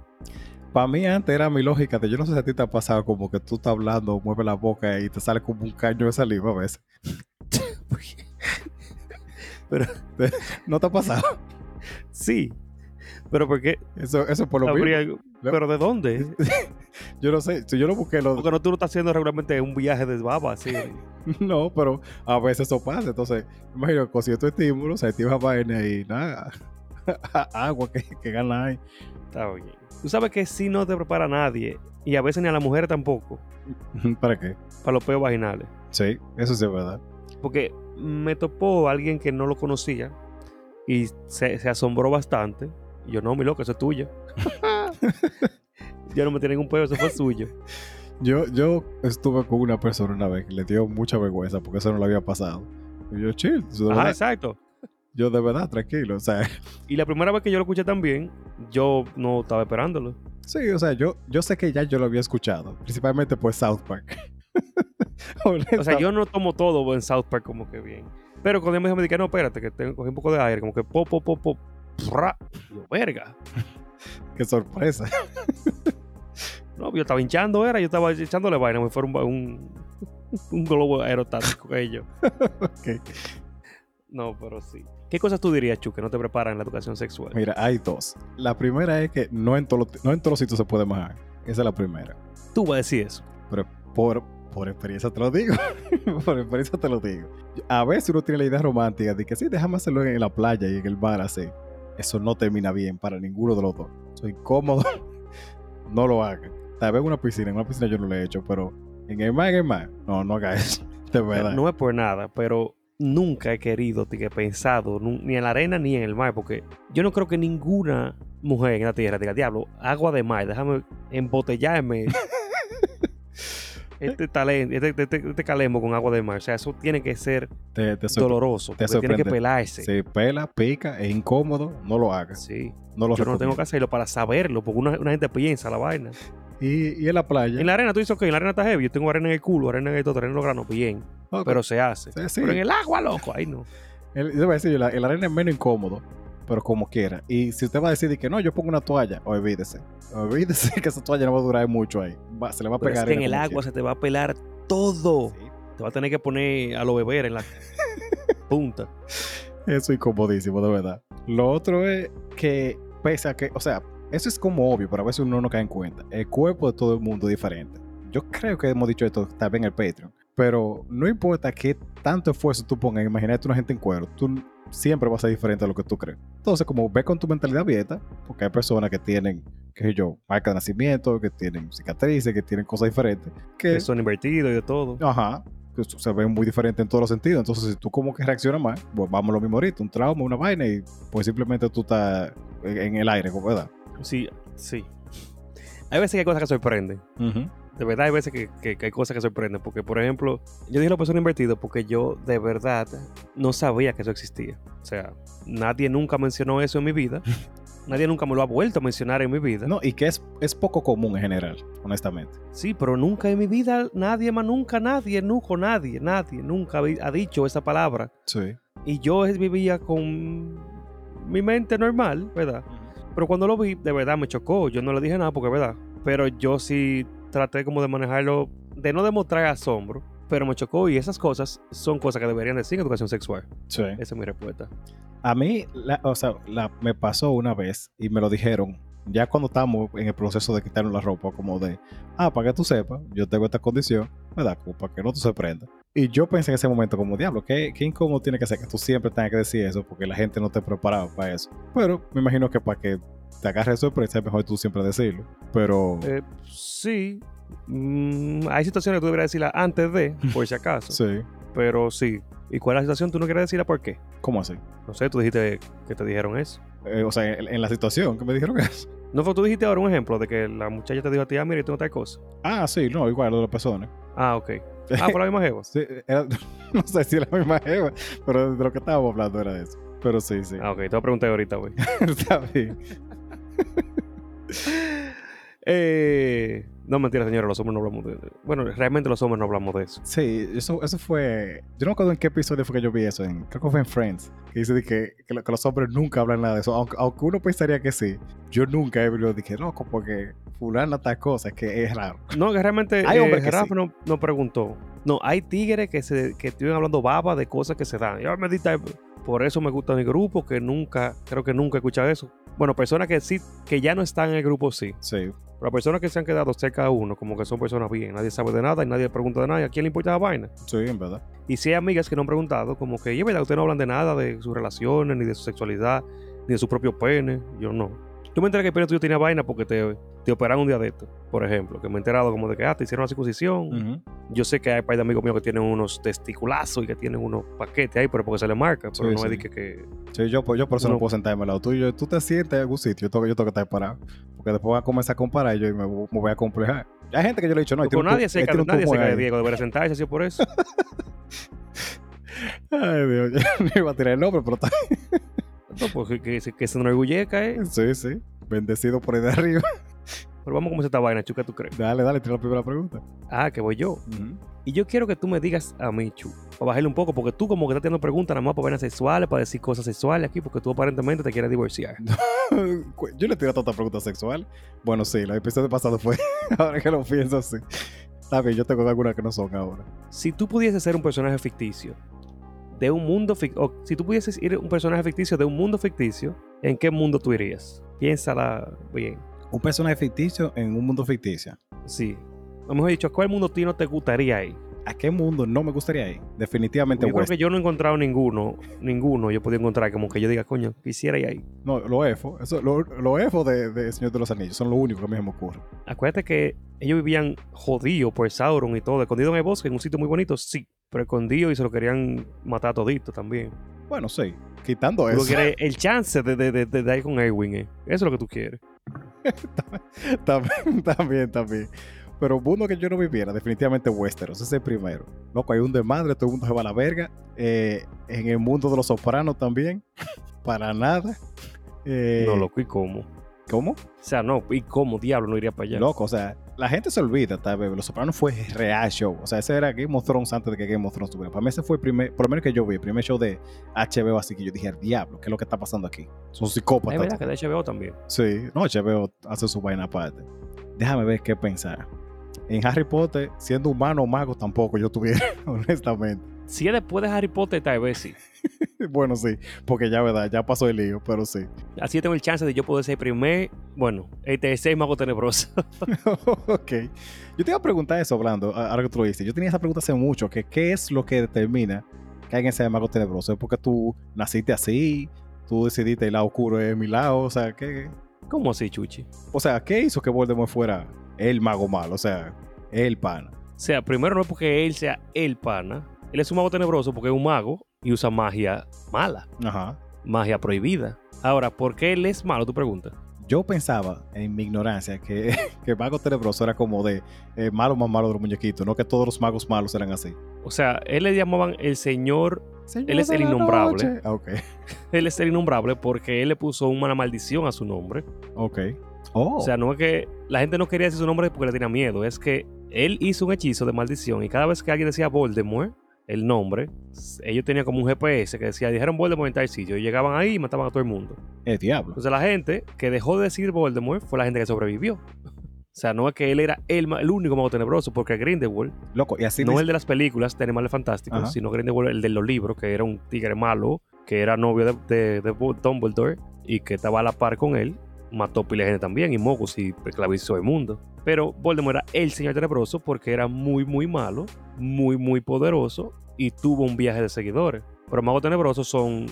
Para mí antes era mi lógica de yo no sé si a ti te ha pasado como que tú estás hablando, mueve la boca y te sale como un caño de saliva a veces. Pero- ¿No te ha pasado? sí, pero ¿por qué? Eso, eso por lo mismo. ¿Pero de dónde? Yo no sé, si yo no busqué lo... Porque no, tú no estás haciendo regularmente un viaje de baba, así. No, pero a veces eso pasa. Entonces, imagino con cierto estímulo se activa vaina y nada. Agua que, que gana ahí. Está bien. Tú sabes que si no te prepara nadie, y a veces ni a la mujer tampoco, ¿Para qué? para los peos vaginales. Sí, eso sí es verdad. Porque me topó alguien que no lo conocía y se, se asombró bastante. Y yo, no, mi loco, eso es tuyo. yo no me tiene ningún pedo, eso fue suyo. Yo, yo estuve con una persona una vez que le dio mucha vergüenza porque eso no le había pasado. Y yo, chill. de Ajá, verdad- exacto. yo de verdad, tranquilo. O sea, Y la primera vez que yo lo escuché también, yo no estaba esperándolo. sí, o sea, yo, yo sé que ya yo lo había escuchado. Principalmente por South Park. O sea, yo no tomo todo en South Park como que bien. Pero cuando me dije, no, espérate, que tengo, cogí un poco de aire, como que pop, pop, pop, pop, yo, verga. Qué sorpresa. No, yo estaba hinchando, era, yo estaba echándole vaina, me fuera un, un, un globo aerostático ellos. Ok. No, pero sí. ¿Qué cosas tú dirías, Chu, que no te preparan en la educación sexual? Mira, hay dos. La primera es que no en, todos los- no en todos los sitios se puede majar. Esa es la primera. Tú vas a decir eso. Pero por, por experiencia te lo digo. por experiencia te lo digo. A veces uno tiene la idea romántica de que sí, déjame hacerlo en la playa y en el bar así. Eso no termina bien para ninguno de los dos. Soy incómodo. no lo hagan. Tal vez en una piscina. En una piscina yo no lo he hecho, pero en el mar, en el mar. No, no haga eso. De verdad. No es por nada, pero nunca he querido, ni he pensado, ni en la arena ni en el mar, porque yo no creo que ninguna mujer en la tierra diga, diablo, agua de mar, déjame embotellarme este talento, este, este, este calemo con agua de mar. O sea, eso tiene que ser Te, te sorpre- doloroso, te tiene que pelarse. Se pela, pica, es incómodo. No lo hagas. Sí. No lo Yo no tengo recomiendo. que hacerlo para saberlo, porque una, una gente piensa la vaina. Y, y en la playa. En la arena tú dices, ok, en la arena está heavy, yo tengo arena en el culo, arena en el todo, arena en los granos, bien, pero se hace. Sí, sí. Pero en el agua, loco, ahí no. El, yo voy a decir, la, el arena es menos incómodo, pero como quiera. Y si usted va a decir de que no, yo pongo una toalla, olvídese. Olvídese que esa toalla no va a durar mucho ahí. Va- se le va a Pero pegar. es que en el agua se te va a pelar todo. Te va a tener que poner a lo beber en la punta. Eso es incomodísimo, de verdad. Lo otro es que, pese a que, o sea, eso es como obvio, pero a veces uno no cae en cuenta. El cuerpo de todo el mundo es diferente. Yo creo que hemos dicho esto también en el Patreon. Pero no importa qué tanto esfuerzo tú pongas, imagínate una gente en cuero, tú siempre vas a ser diferente a lo que tú crees. Entonces, como ve con tu mentalidad abierta, porque hay personas que tienen, qué sé yo, marca de nacimiento, que tienen cicatrices, que tienen cosas diferentes, que, Que son invertidos y de todo. ajá, que se ven muy diferentes en todos los sentidos. Entonces, si tú como que reaccionas más, pues vamos a lo mismo ahorita, un trauma, una vaina, y pues simplemente tú estás en el aire, ¿verdad? Sí, sí. Hay veces que hay cosas que sorprenden. Ujú. De verdad hay veces que, que- que hay cosas que sorprenden. Porque, por ejemplo, yo dije la persona invertida porque yo de verdad no sabía que eso existía. O sea, nadie nunca mencionó eso en mi vida. nadie nunca me lo ha vuelto a mencionar en mi vida. No, y que es, es poco común en general, honestamente. Sí, pero nunca en mi vida, nadie más, nunca nadie, nunca nadie, nadie, nunca ha dicho esa palabra. Sí. Y yo vivía con mi mente normal, ¿verdad? Pero cuando lo vi, de verdad me chocó. Yo no le dije nada porque es verdad. Pero yo sí traté como de manejarlo, de no demostrar asombro, pero me chocó y esas cosas son cosas que deberían decir en educación sexual. Sí. Esa es mi respuesta. A mí, la- o sea, la- me pasó una vez y me lo dijeron, ya cuando estábamos en el proceso de quitarnos la ropa, como de, ah, para que tú sepas, yo tengo esta condición, ¿verdad? Como para que no te sorprenda. Y yo pensé en ese momento como, diablo, ¿qué, qué incómodo tiene que ser que tú siempre tengas que decir eso porque la gente no te preparado para eso. Pero me imagino que para que te agarre de sorpresa es mejor tú siempre decirlo. Pero, Eh, sí, mm, hay situaciones que tú deberías decirla antes de, por si acaso. sí, Pero sí. ¿Y cuál es la situación? ¿Tú no quieres decirla por qué? ¿cómo así? No sé, tú dijiste que te dijeron eso. Eh, o sea, en, en la situación que me dijeron eso. No fue tú dijiste ahora un ejemplo de que la muchacha te dijo a ti, ah, mira, no tal cosa. Ah, sí, no, igual lo de las personas. Ah, ok. Ah, por la misma jeva. Sí, era- no sé si era la misma jeva, pero de lo que estábamos hablando era de eso. Pero sí, sí. Ah, ok, te voy a preguntar ahorita, güey. Está bien. Eh, no, mentira, señora, los hombres no hablamos de... Bueno, realmente los hombres no hablamos de eso. Sí, eso, eso fue. Yo no me acuerdo en qué episodio fue que yo vi eso. En, creo que fue en Friends. Que dice de que, que, lo- que los hombres nunca hablan nada de eso. Aunque, aunque uno pensaría que sí. Yo nunca he venido dije, loco, porque fulana tal cosa, que es raro. No, que realmente Hay eh, hombres que Rafa sí. no, no preguntó. No, hay tigres que se que estuvieron hablando baba de cosas que se dan. Yo me diste- por eso me gusta mi grupo, que nunca, creo que nunca he escuchado eso. Bueno, personas que sí, que ya no están en el grupo, sí. Sí. Pero personas que se han quedado cerca de uno, como que son personas bien, nadie sabe de nada y nadie pregunta de nada. ¿y ¿A quién le importa la vaina? Sí, en verdad. Y si hay amigas que no han preguntado, como que, y es verdad, ustedes no hablan de nada, de sus relaciones, ni de su sexualidad, ni de su propio pene. Yo no. Yo me enteré que el pene tuyo tenía vaina porque te, te operaron un día de esto, por ejemplo. Que me he enterado como de que, ah, te hicieron la circuncisión. Yo sé que hay par de amigos míos que tienen unos testiculazos y que tienen unos paquetes ahí, pero porque se le marca. Pero Sí, no sí. es que, que- Sí, yo, pues, yo por eso no, No. puedo sentarme al lado tuyo. Tú te sientes en algún sitio, yo tengo, yo tengo que estar parado. Porque después voy a comenzar a comparar y yo me, voy- me voy a complejar. Hay gente que yo le he dicho, no, un tu- nadie se él cae, nadie se cae. Diego, debería sentarse así por eso. Ay, Dios, yo no iba a tirar el nombre, pero está. No, pues que, que, se- que se enorgullezca, ¿eh? Sí, sí. Bendecido por ahí de arriba. Pero vamos a comenzar esta vaina, Chu, ¿qué tú crees? Dale, dale, tira la primera pregunta. Ah, que voy yo. Y yo quiero que tú me digas a mí, Chu, para bajarle un poco, porque tú como que estás teniendo preguntas nada más para vainas sexuales, para decir cosas sexuales aquí, porque tú aparentemente te quieres divorciar. yo le tiré tanta pregunta sexual. Bueno, sí, el episodio pasado fue. ahora que lo pienso, sí. Está bien, yo tengo algunas que no son ahora. Si tú pudieses ser un personaje ficticio de un mundo ficticio, o si tú pudieses ir un personaje ficticio de un mundo ficticio, ¿en qué mundo tú irías? Piénsala bien. Un personaje ficticio en un mundo ficticio. Sí. O mejor dicho, ¿a cuál mundo a ti no te gustaría ir? ¿A qué mundo no me gustaría ir? Definitivamente Yo creo que yo no he encontrado ninguno, ninguno yo podía encontrar como que yo diga, coño, quisiera ir ahí. No, los EFO. Eso, los lo EFO de, de Señor de los Anillos son lo único que a mí me ocurre. Acuérdate que ellos vivían jodidos por Sauron y todo, escondidos en el bosque, en un sitio muy bonito, sí, pero escondidos y se lo querían matar todito también. Bueno, sí. Quitando Tú eso. quieres el chance de, de, de, de dar con Erwin, eh. Eso es lo que tú quieres. también, también, también. Pero un mundo que yo no viviera, definitivamente Westeros. Ese es el primero. Loco, hay un desmadre, todo el mundo se va a la verga. Eh, en el mundo de los sopranos también. Para nada. Eh, no, loco, ¿y cómo? ¿Cómo? O sea, no, ¿y cómo diablo no iría para allá? Loco, o sea, la gente se olvida, tal vez. Los Sopranos fue real show. O sea, ese era Game of Thrones antes de que Game of Thrones tuviera. Para mí ese fue el primer, por lo menos que yo vi, el primer show de HBO, así que yo dije, diablo, ¿qué es lo que está pasando aquí? Son es psicópatas. verdad que de HBO también. Sí, no, HBO hace su vaina aparte. Déjame ver qué pensar. En Harry Potter, siendo humano o mago, tampoco yo tuviera, honestamente. Si es después de Harry Potter, tal vez sí. Bueno, sí, porque ya, verdad, ya pasó el lío, pero sí. Así tengo el chance de yo poder ser primer, bueno, el tercer mago tenebroso. ok. Yo te iba a preguntar eso, hablando, ahora que tú lo dices. Yo tenía esa pregunta hace mucho, que qué es lo que determina que alguien sea mago tenebroso. ¿Es porque tú naciste así? ¿Tú decidiste el lado oscuro es mi lado? O sea, ¿qué, ¿Cómo así, Chuchi? o sea, ¿qué hizo que Voldemort fuera el mago malo? O sea, el pana. O sea, primero no es porque él sea el pana. Él es un mago tenebroso porque es un mago y usa magia mala, Ajá. magia prohibida. Ahora, ¿por qué él es malo? Tu pregunta. Yo pensaba, en mi ignorancia, que, que el mago tenebroso era como de eh, malo más malo de los muñequitos, no que todos los magos malos eran así. O sea, él le llamaban el señor. Él es el innombrable. Ah, Él es el innombrable porque él le puso una maldición a su nombre. ok. Oh, O sea, no es que la gente no quería decir su nombre porque le tenía miedo. Es que él hizo un hechizo de maldición y cada vez que alguien decía Voldemort, el nombre, ellos tenían como un GPS que decía, dijeron Voldemort en tal sitio. Y llegaban ahí y mataban a todo el mundo. el diablo. Entonces la gente que dejó de decir Voldemort fue la gente que sobrevivió. O sea, no es que él era el, el único mago tenebroso, porque Grindelwald, Loco, y así no le- el de las películas de Animales Fantásticos, Ajá. sino Grindelwald, el de los libros, que era un tigre malo, que era novio de, de, de Dumbledore y que estaba a la par con él, mató pila de gente también y Mogus y esclavizó el mundo. Pero Voldemort era el señor tenebroso porque era muy, muy malo, muy, muy poderoso y tuvo un viaje de seguidores. Pero magos tenebrosos son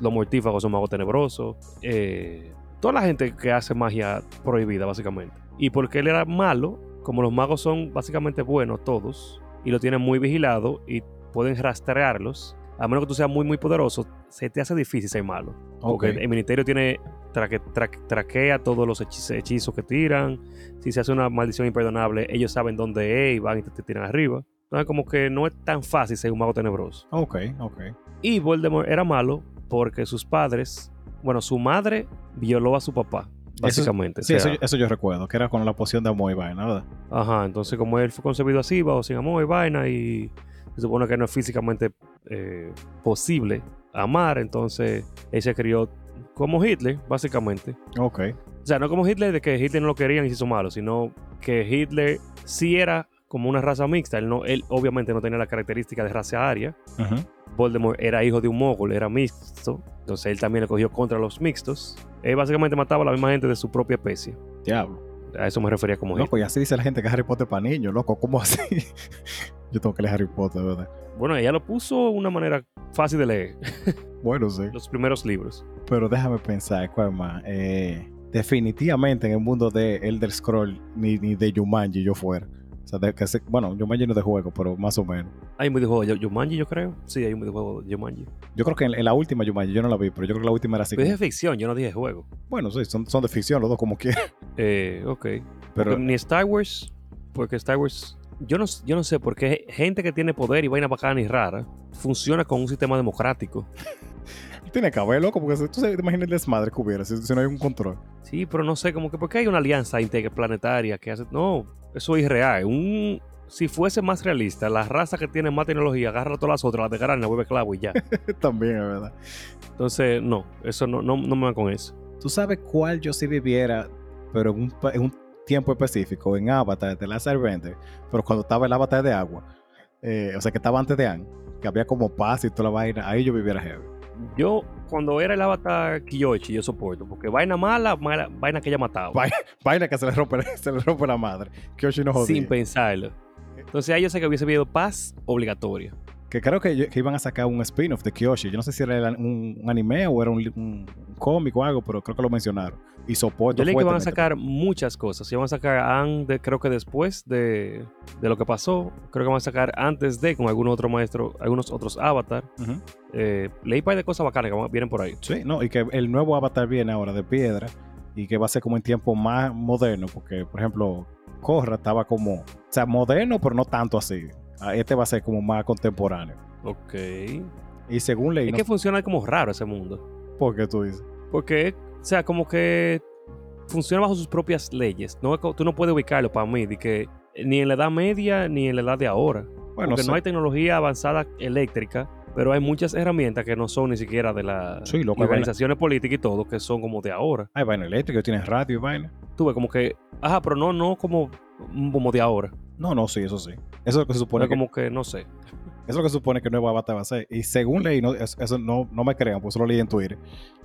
los mortífagos, son magos tenebrosos. eh, toda la gente que hace magia prohibida, básicamente. Y porque él era malo, como los magos son básicamente buenos todos, y lo tienen muy vigilado y pueden rastrearlos, a menos que tú seas muy, muy poderoso, se te hace difícil ser malo. Ok. Porque el ministerio tiene traque- tra- traquea todos los hechizos, hechizos que tiran. Si se hace una maldición imperdonable, ellos saben dónde es y van y te, te tiran arriba. Entonces, como que no es tan fácil ser un mago tenebroso. Ok, ok. Y Voldemort era malo porque sus padres, bueno, su madre violó a su papá, básicamente. Sí, O sea, eso, eso yo recuerdo, que era con la poción de amor y vaina, ¿verdad? Ajá, entonces como él fue concebido así, bajo sin amor y vaina, y se supone que no es físicamente eh, posible amar, entonces él se crió como Hitler, básicamente. Ok. O sea, no como Hitler de que Hitler no lo querían y se hizo malo, sino que Hitler sí era como una raza mixta. Él, no, él obviamente no tenía la característica de raza aria. Voldemort era hijo de un mogul, era mixto. Entonces él también le cogió contra los mixtos. Él básicamente mataba a la misma gente de su propia especie. Diablo. A eso me refería como Hitler. Loco, y así dice la gente que Harry Potter para niños, loco, ¿cómo así? yo tengo que leer Harry Potter, ¿verdad? Bueno, ella lo puso de una manera fácil de leer. Bueno, sí. Los primeros libros. Pero déjame pensar, ¿cuál más? Eh, definitivamente en el mundo de Elder Scroll ni, ni de Jumanji yo fuera. O sea, de que se- bueno, Jumanji no es de juego, pero más o menos. Hay un videojuego de Jumanji, yo creo. Sí, hay un videojuego de Jumanji. Yo creo que en, en la última Jumanji, yo no la vi, pero yo creo que la última era así. Pero como- es de ficción, yo no dije juego. bueno, sí, son, son de ficción los dos como quieran. Eh, ok. Pero Porque ni Star Wars, porque Star Wars, yo no, yo no sé por qué gente que tiene poder y vaina bacana y rara funciona con un sistema democrático. tiene que haber, loco, porque si- tú te imaginas el desmadre que hubiera si, si no hay un control. Sí, pero no sé, como que porque hay una alianza interplanetaria que hace. No, eso es irreal. Un, si fuese más realista, la raza que tiene más tecnología agarra a todas las otras, las de la vuelve clavo y ya. También, es verdad. Entonces, no, eso no, no, no me va con eso. ¿Tú sabes cuál yo sí viviera, pero en un, en un tiempo específico, en Avatar de Last Airbender, pero cuando estaba el Avatar de agua, eh, o sea, que estaba antes de Anne, que había como paz y toda la vaina, ahí yo viviera heavy. Yo, cuando era el avatar Kiyoshi, yo soporto, porque vaina mala, mala vaina que ella mataba. Vaina, vaina que se le rompe, se le rompe la madre. Kyoshi no jodía. sin pensarlo. Entonces ahí yo sé que hubiese habido paz obligatoria. Que creo que, que iban a sacar un spin-off de Kyoshi. Yo no sé si era un, un anime o era un, cómic o algo, pero creo que lo mencionaron. Y soporto Yo leí que van a sacar muchas cosas. Y van a sacar Anne, de- creo que después de, de lo que pasó. Creo que van a sacar antes de con algún otro maestro, algunos otros avatar. Ujú. Eh, leí un par de cosas bacanas que van- vienen por ahí. Sí, no, y que el nuevo avatar viene ahora de piedra y que va a ser como en tiempo más moderno, porque, por ejemplo, Korra estaba como, o sea, moderno, pero no tanto así. Este va a ser como más contemporáneo. Ok. Y según leí, Es no que funciona como raro ese mundo. ¿por qué tú dices? Porque, o sea, como que funciona bajo sus propias leyes. No, tú no puedes ubicarlo para mí, de que ni en la edad media ni en la edad de ahora. Bueno, Porque no hay tecnología avanzada eléctrica, pero hay muchas herramientas que no son ni siquiera de las Sí, vaina- organizaciones políticas y todo, que son como de ahora. hay vaina eléctrica, tienes radio y vaina. Tú ves como que, ajá, pero no, no como, como de ahora. No, no, sí, eso sí. Eso es lo que se supone que, como que, no sé. eso es lo que se supone que el nuevo avatar va a ser. Y según leí, no, eso no, no me crean, pues lo leí en Twitter,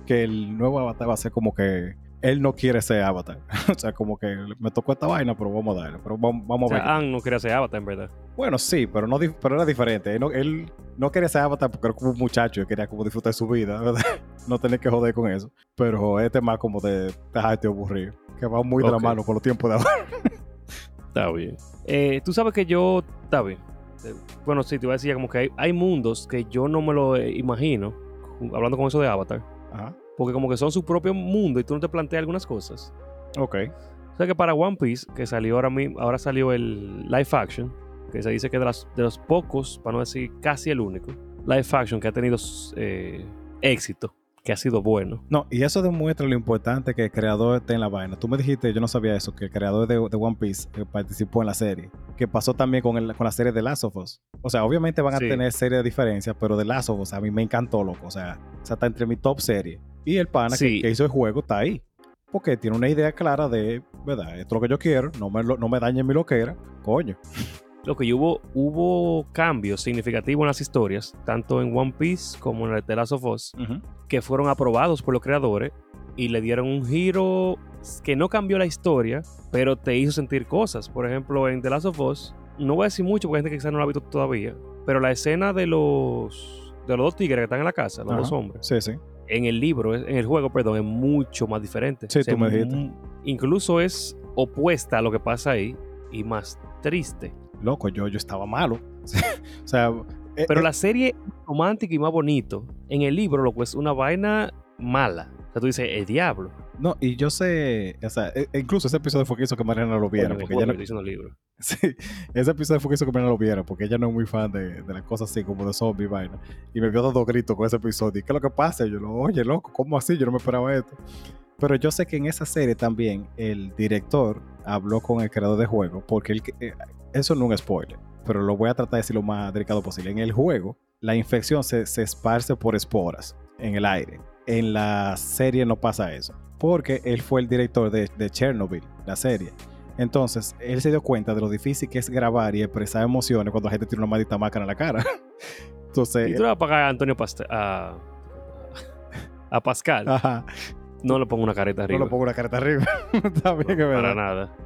que el nuevo avatar va a ser como que él no quiere ser avatar. o sea, como que me tocó esta vaina, pero vamos a darle. Pero vamos, O vamos a ver. sea, Anne no quería ser Avatar, en verdad. Bueno, sí, pero, no, pero era diferente. Él no, él no quería ser avatar porque era como un muchacho y quería como disfrutar su vida, ¿verdad? No tener que joder con eso. Pero este es más como de dejarte aburrido. Que va muy de la mano con los tiempos de ahora. Está bien. Eh, Tú sabes que yo, está bien. Eh, Bueno, sí, te iba a decir como que hay, hay mundos que yo no me lo eh, imagino, hablando con eso de Avatar, Ajá. porque como que son su propio mundo y tú no te planteas algunas cosas. Ok. O sea que para One Piece, que salió ahora mismo, ahora salió el live action, que se dice que de, las, de los pocos, para no decir casi el único, live action que ha tenido eh, éxito, que ha sido bueno. No, y eso demuestra lo importante que el creador esté en la vaina. Tú me dijiste, yo no sabía eso, que el creador de, de One Piece eh, participó en la serie. Que pasó también con, el- con la serie de Last of Us. O sea, obviamente van a Sí. tener serie de diferencias, pero de Last of Us a mí me encantó, loco. O sea, o sea, está entre mi top serie. Y el pana que- Sí. que, hizo el juego está ahí. Porque tiene una idea clara de, ¿verdad? Esto es lo que yo quiero, no me, no me dañen mi loquera. Coño. Lo que hubo, hubo cambios significativos en las historias, tanto en One Piece como en el The Last of Us, que fueron aprobados por los creadores y le dieron un giro que no cambió la historia, pero te hizo sentir cosas. Por ejemplo, en The Last of Us, no voy a decir mucho porque hay gente que quizás no la ha visto todavía, pero la escena de los, de los dos tigres que están en la casa, los Ajá. dos hombres, Sí, sí. en el libro, en el juego, perdón, es mucho más diferente. Sí, tú me dijiste. Incluso es opuesta a lo que pasa ahí y más triste. Loco, yo, yo estaba malo. o sea, eh, Pero eh, la serie romántica y más bonito, en el libro, lo que es una vaina mala. O sea, tú dices, el diablo. No, y yo sé, o sea, e- e incluso ese episodio fue que hizo que Mariana lo viera, porque el ella no, el libro. sí, ese episodio fue que hizo que Mariana lo viera, porque ella no es muy fan de, de las cosas así como de zombie vaina. Y me vio dando gritos con ese episodio. ¿Y qué es lo que pasa? Y yo, lo, oye, loco, ¿cómo así? Yo no me esperaba esto. Pero yo sé que en esa serie también el director habló con el creador de juego, porque él, eh, eso no es un spoiler, pero lo voy a tratar de decir lo más delicado posible. En el juego, la infección se, se esparce por esporas en el aire. En la serie no pasa eso, porque él fue el director de, de Chernobyl, la serie. Entonces, él se dio cuenta de lo difícil que es grabar y expresar emociones cuando la gente tiene una maldita máscara en la cara. Entonces, Y tú le vas a pagar a Antonio Paste- a, a Pascal. ajá, No le pongo una careta no arriba. le pongo una careta arriba. Está bien, es para verdad. nada.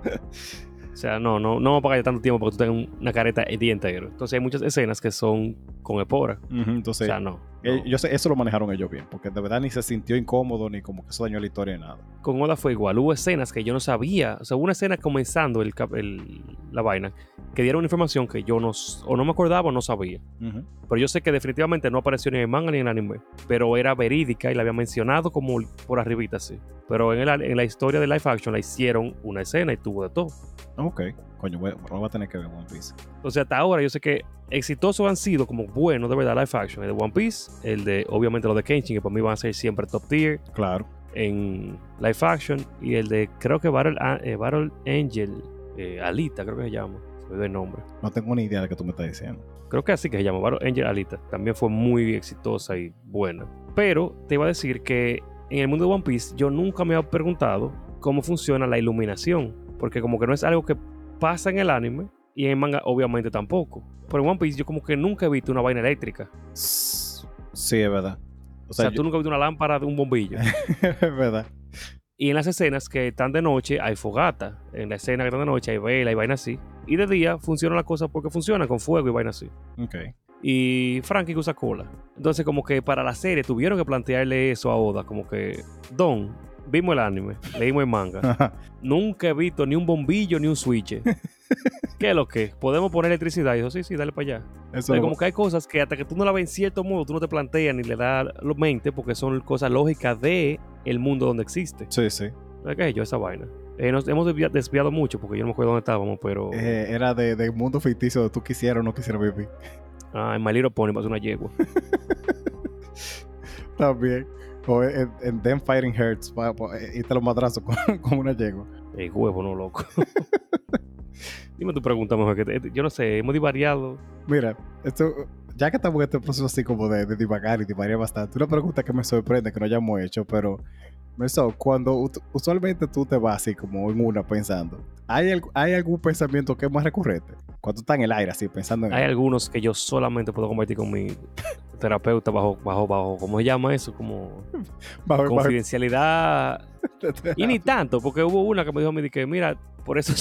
O sea, no, no, no vamos a pagar tanto tiempo porque tú tengas una careta el día entero. Entonces hay muchas escenas que son con espora. Ujú, O entonces, sea, no. Eh, No. yo sé, eso lo manejaron ellos bien, porque de verdad ni se sintió incómodo ni como que eso dañó la historia ni nada. Con Oda fue igual. Hubo escenas que yo no sabía. O sea, hubo una escena comenzando el, el- la vaina que dieron información que yo no, o no me acordaba o no sabía. Ujú. Pero yo sé que definitivamente no apareció ni en el manga ni en el anime. Pero era verídica y la había mencionado como por arribita, así. Pero en, el- en la historia de live action la hicieron una escena y tuvo de todo. Ok, coño, voy, voy a tener que ver One Piece. O sea, hasta ahora yo sé que exitosos han sido como buenos de verdad live action. El de One Piece, el de obviamente los de Kenshin, que para mí van a ser siempre top tier Claro. en live action. Y el de, creo que Battle, eh, Battle Angel, eh, Alita, creo que se llama. Se me el nombre. No tengo ni idea de qué tú me estás diciendo. Creo que así que se llama, Battle Angel Alita. También fue muy exitosa y buena. Pero te iba a decir que en el mundo de One Piece yo nunca me había preguntado cómo funciona la iluminación. Porque como que no es algo que pasa en el anime y en el manga obviamente tampoco. Pero en One Piece yo como que nunca he visto una vaina eléctrica. Sí, es verdad. O O sea, tú nunca has visto una lámpara de un bombillo. es verdad. Y en las escenas que están de noche hay fogata. En la escena que están de noche hay vela y vaina así. Y de día funcionan las cosas porque funcionan con fuego y vaina así. Ok. y Frankie usa cola. Entonces, como que para la serie tuvieron que plantearle eso a Oda, como que, Don, vimos el anime, leímos el manga, nunca he visto ni un bombillo ni un switch. ¿Qué es lo que? ¿Podemos poner electricidad? Y yo, sí, sí, dale para allá. Eso lo- como que hay cosas que hasta que tú no la ves en cierto modo, tú no te planteas ni le das la mente, porque son cosas lógicas de el mundo donde existe. Sí, sí. ¿Qué es yo esa vaina? Eh, nos hemos desvia- desviado mucho, porque yo no me acuerdo dónde estábamos, pero... Eh, era de, de mundo ficticio de tú quisieras o no quisieras vivir. Ah, en My Little Pony pasó una yegua. También. O en, en Them Fighting Hurts, pa, pa, eh, irte los madrazos con, con una yegua. El huevo, no loco. Dime tu pregunta mejor que te- yo no sé, hemos divariado. Mira, esto, ya que estamos en este proceso así como de, de divagar y divagar bastante, una pregunta que me sorprende que no hayamos hecho, pero eso, cuando usualmente tú te vas así como en una pensando, ¿hay, ¿hay algún pensamiento que es más recurrente? Cuando estás en el aire así pensando en Hay algunos que yo solamente puedo compartir con mi terapeuta bajo, bajo, bajo, ¿cómo se llama eso? Como bajo- bajo- confidencialidad. Y ni tanto, porque hubo una que me dijo a mí que, mira, por eso,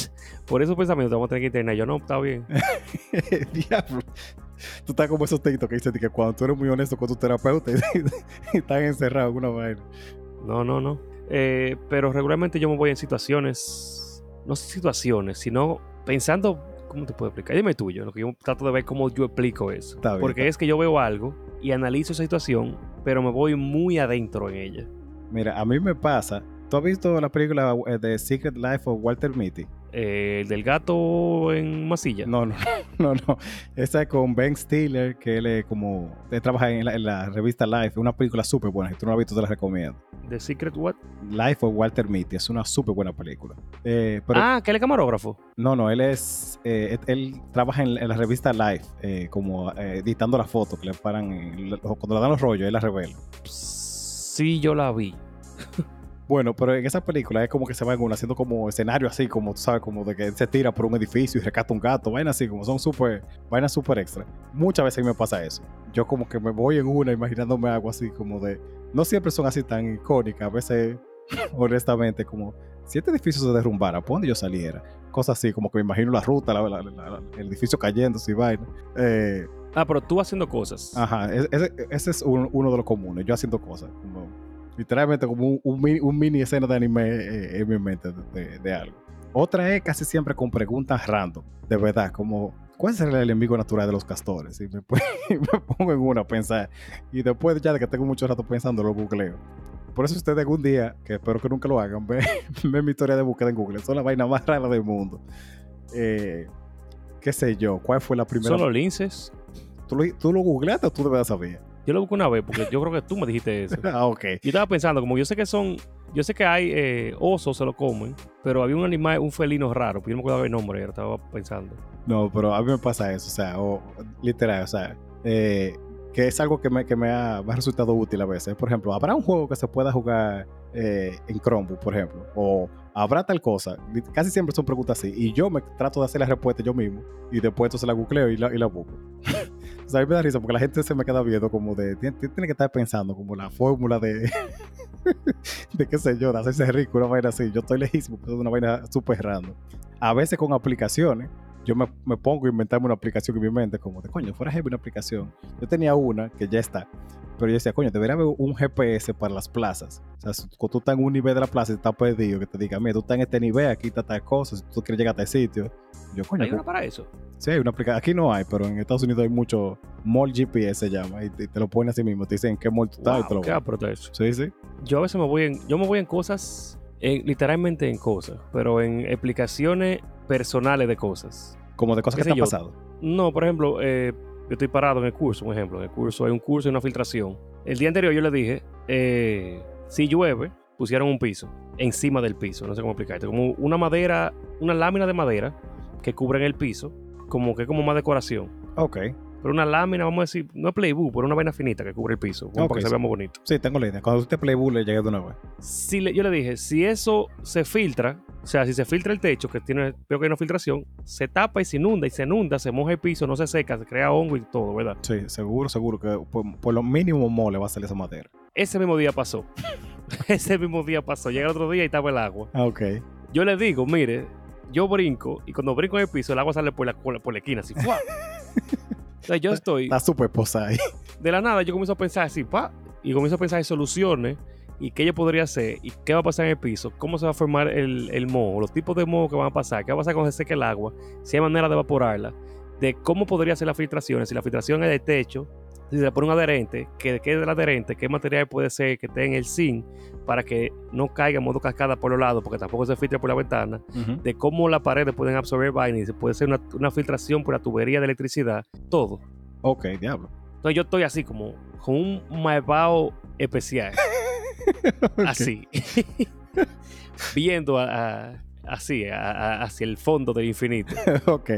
por esos pensamientos te vamos a tener que internar. Yo, no, está bien. Diablo. Tú estás como esos textos que dicen que cuando tú eres muy honesto con tu terapeuta y, están encerrados en una vaina. No, no, no. Eh, pero regularmente yo me voy en situaciones, no situaciones, sino pensando, ¿cómo te puedo explicar? Dime tuyo, lo que yo trato de ver cómo yo explico eso. Está bien, Porque está- es que yo veo algo y analizo esa situación, pero me voy muy adentro en ella. Mira, a mí me pasa. ¿Tú has visto la película eh, de Secret Life of Walter Mitty? Eh, el del gato en masilla. No, no, no, no. Esa es con Ben Stiller, que él es como. Él trabaja en la, en la revista Life. Una película súper buena. Si tú no la has visto, te la recomiendo. The Secret What? Life of Walter Mitty. Es una súper buena película. Eh, pero ah, que él es camarógrafo. no, no, él es. eh, él, trabaja en, en la revista Life, eh, como eh, editando las fotos que le paran. en- cuando le dan los rollos, él las revela. Sí, yo la vi. Bueno, pero en esa película es como que se va en una haciendo como escenario así, como tú sabes, como de que se tira por un edificio y rescata un gato, vainas así, como son súper, vainas súper extra. Muchas veces me pasa eso. Yo como que me voy en una imaginándome algo así, como de. No siempre son así tan icónicas, a veces, honestamente, como si este edificio se derrumbara, ¿por dónde yo saliera? Cosas así, como que me imagino la ruta, la- la- la- el edificio cayendo, y vaina. Eh, Ah, pero tú haciendo cosas. Ajá, e- ese, ese es un- uno de los comunes, yo haciendo cosas, como literalmente como un, un mini, un mini escena de anime eh, en mi mente de, de- de algo. Otra es casi siempre con preguntas random, de verdad, como ¿cuál es el enemigo natural de los castores? Y me, me pongo en una a pensar, y después ya de que tengo mucho rato pensando, lo googleo. Por eso ustedes algún día, que espero que nunca lo hagan, ven, ven mi historia de búsqueda en Google, son la vaina más rara del mundo. Eh, qué sé yo, ¿cuál fue la primera? Son los linces. ¿Tú lo, tú lo googleaste o tú de verdad sabías? Yo lo busqué una vez porque yo creo que tú me dijiste eso. Ah, ok. Yo estaba pensando, como yo sé que son, yo sé que hay eh, osos, se lo comen, pero había un animal, un felino raro, pero yo no me acuerdo el nombre, yo estaba pensando. No, pero a mí me pasa eso, o sea, o, literal, o sea, eh, que es algo que me, que me, ha, me ha resultado útil a veces. Por ejemplo, ¿habrá un juego que se pueda jugar eh, en Chromebook, por ejemplo? O ¿habrá tal cosa? Casi siempre son preguntas así. Y yo me trato de hacer la respuesta yo mismo. Y después entonces la googleo y la, y la busco. o sea, a mí me da risa porque la gente se me queda viendo como de... Tiene, que estar pensando como la fórmula de... de qué sé yo, de hacerse rico, una vaina así. Yo estoy lejísimo, pero es una vaina súper random. A veces con aplicaciones yo me, me pongo a inventarme una aplicación en mi mente, como de coño, fuera heavy una aplicación. Yo tenía una que ya está, Pero yo decía, coño, debería haber un GPS para las plazas. O sea, si cuando tú estás en un nivel de la plaza y estás perdido, que te diga, mira, tú estás en este nivel, aquí está tal cosa, si tú quieres llegar a tal sitio. Yo, coño, ¿Hay una para eso? Sí, hay una aplicación. Aquí no hay, pero en Estados Unidos hay mucho mall GPS se llama y te, te lo pone así mismo. Te dicen en qué mall tú estás y te lo Wow, qué eso. Sí, sí. Yo a veces me voy en, yo me voy en cosas, en- literalmente en cosas, pero en explicaciones personales de cosas. Como de cosas ¿Qué que te han yo? pasado. No, por ejemplo, eh, yo estoy parado en el curso, un ejemplo. En el curso hay un curso y una filtración. El día anterior yo le dije, eh, si llueve, pusieron un piso encima del piso. No sé cómo explicarte. Como una madera, una lámina de madera que cubren el piso, como que como más decoración. Ok. Pero una lámina, vamos a decir, no es playbook, pero una vaina finita que cubre el piso, como Ok, para que se vea más bonito. Sí, tengo la idea. Cuando usted Playbook le llegue de una vez. Si le- yo le dije, si eso se filtra, o sea, si se filtra el techo, que tiene, veo que hay una filtración, se tapa y se inunda, y se inunda, se moja el piso, no se seca, se crea hongo y todo, ¿verdad? Sí, seguro, seguro que por, por lo mínimo mole va a salir esa madera. Ese mismo día pasó. Ese mismo día pasó. Llega el otro día y estaba el agua. Ah, ok. Yo le digo, mire, yo brinco y cuando brinco en el piso, el agua sale por la, por la, por la esquina, así. ¡fua! sea, yo estoy, Está súper posada ahí. de la nada, yo comienzo a pensar así, pa, y comienzo a pensar en soluciones y qué yo podría hacer y qué va a pasar en el piso, cómo se va a formar el, el moho, los tipos de moho que van a pasar, qué va a pasar cuando se seque el agua, si hay manera de evaporarla, de cómo podría ser las filtraciones, si la filtración es del techo, si se le pone un adherente, que qué es el adherente, qué material puede ser que esté en el zinc para que no caiga en modo cascada por los lados, porque tampoco se filtre por la ventana, de cómo las paredes pueden absorber vaina y se puede hacer una, una filtración por la tubería de electricidad, todo. Ok, diablo. Entonces yo estoy así como con un malvado especial. Así. Viendo a- a- así, a- a- hacia el fondo del infinito. ok.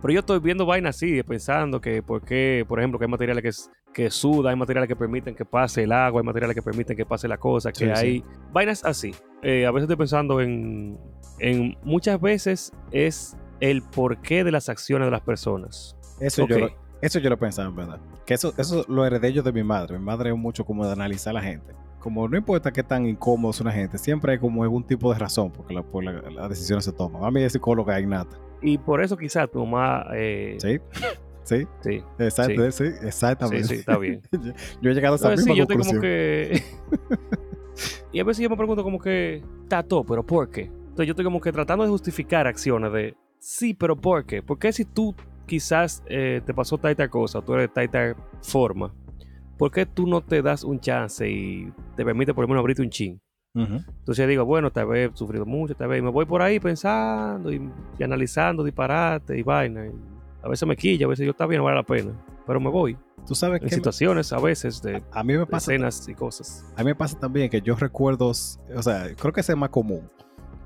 Pero yo estoy viendo vainas así, pensando que por qué, por ejemplo, que hay materiales que, que sudan, hay materiales que permiten que pase el agua, hay materiales que permiten que pase la cosa, que Sí, sí. hay vainas así. Eh, a veces estoy pensando en, en muchas veces es el porqué de las acciones de las personas. Eso, yo eso yo lo pensaba, en verdad. Que eso, eso lo heredé yo de mi madre. Mi madre es mucho como de analizar a la gente. Como no importa qué tan incómodo es una gente, siempre hay como algún tipo de razón porque la, por la, las decisiones se toman. A mí es psicóloga innata. Y por eso quizás tu mamá... eh, ¿Sí? ¿Sí? sí, Exacto, sí, sí, exactamente. sí, está bien. yo he llegado a esa misma sí, yo conclusión. como que. y a veces yo me pregunto, como que. Todo, pero ¿por qué? Entonces, yo estoy como que tratando de justificar acciones de. Sí, pero ¿por qué? ¿Por qué si tú quizás eh, te pasó tal y tal cosa, tú eres tal y tal forma, ¿por qué tú no te das un chance y te permite por lo menos abrirte un chin? Ujú. Entonces yo digo, bueno, tal vez he sufrido mucho, tal vez y me voy por ahí pensando y, y analizando disparate y vaina. y a veces me quilla, a veces yo está bien, no vale la pena. Pero me voy. Tú sabes En que situaciones a veces de a mí me pasa escenas y cosas. A mí me pasa también que yo recuerdo, o sea, creo que ese es más común,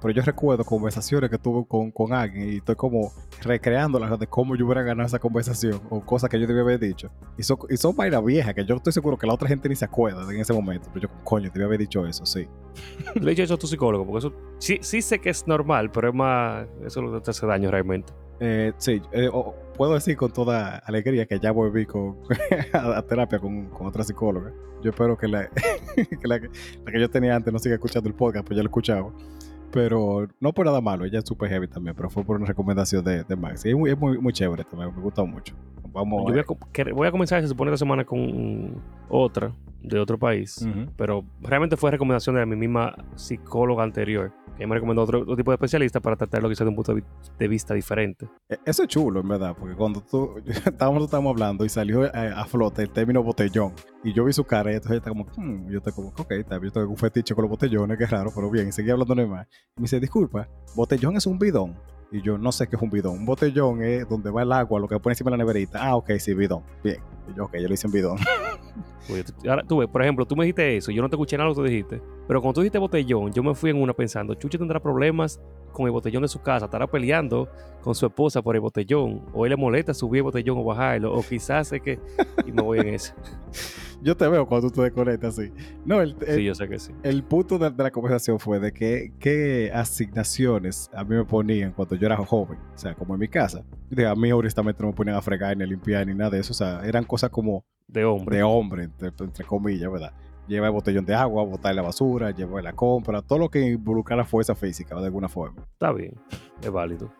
pero yo recuerdo conversaciones que tuve con, con alguien y estoy como recreándolas de cómo yo hubiera ganado esa conversación o cosas que yo debía haber dicho. Y son, y son vainas viejas que yo estoy seguro que la otra gente ni se acuerda en ese momento, pero yo, coño, debía haber dicho eso, sí. Le he dicho eso a tu psicólogo, porque eso sí, sí sé que es normal, pero es más. Eso que te hace daño realmente. Eh, sí, eh, puedo decir con toda alegría que ya volví con, a, a terapia con, con otra psicóloga. Yo espero que, la, que la, la que yo tenía antes no siga escuchando el podcast, pues ya lo escuchaba. Pero no por nada malo, ella es súper heavy también, pero fue por una recomendación de, de Max. Y es muy, es muy, muy chévere también, me gusta mucho. Vamos Yo voy a, voy a comenzar, se supone, esta semana con otra de otro país, pero realmente fue recomendación de mi misma psicóloga anterior, que me recomendó otro, otro tipo de especialista para tratarlo quizás de un punto de vi- de vista diferente. E- Eso es chulo, en verdad, porque cuando tú estábamos, estábamos hablando y salió eh, a, flote el término botellón, y yo vi su cara, y entonces está como, hmm, yo estoy como, ok, está bien, yo tengo un fetiche con los botellones, que raro, pero bien, y seguí hablando normal. Y me dice, disculpa, botellón es un bidón. Y yo no sé qué es un bidón. Un botellón es donde va el agua, lo que pone encima de la neverita. Ah, ok, sí, bidón. Bien. Y yo, ok, yo le hice un bidón. Oye, tú- ahora tú ves, por ejemplo, tú me dijiste eso, yo no te escuché nada lo que tú dijiste, pero cuando tú dijiste botellón, yo me fui en una pensando, Chucho tendrá problemas con el botellón de su casa, estará peleando con su esposa por el botellón, o él le molesta subir el botellón o bajarlo, o quizás es que... Y me voy en eso. yo te veo cuando tú te desconectas así. No, el, el- Sí, yo sé que sí. el punto de, de la conversación fue de que, qué asignaciones a mí me ponían cuando yo era joven. O sea, como en mi casa. Dije, a mí honestamente no me ponían a fregar ni a limpiar ni nada de eso. O sea, eran cosas como De hombre. de hombre, entre, entre comillas, ¿verdad? Llevar el botellón de agua, botar la basura, llevar la compra, todo lo que involucrara fuerza física de alguna forma. Está bien, es válido.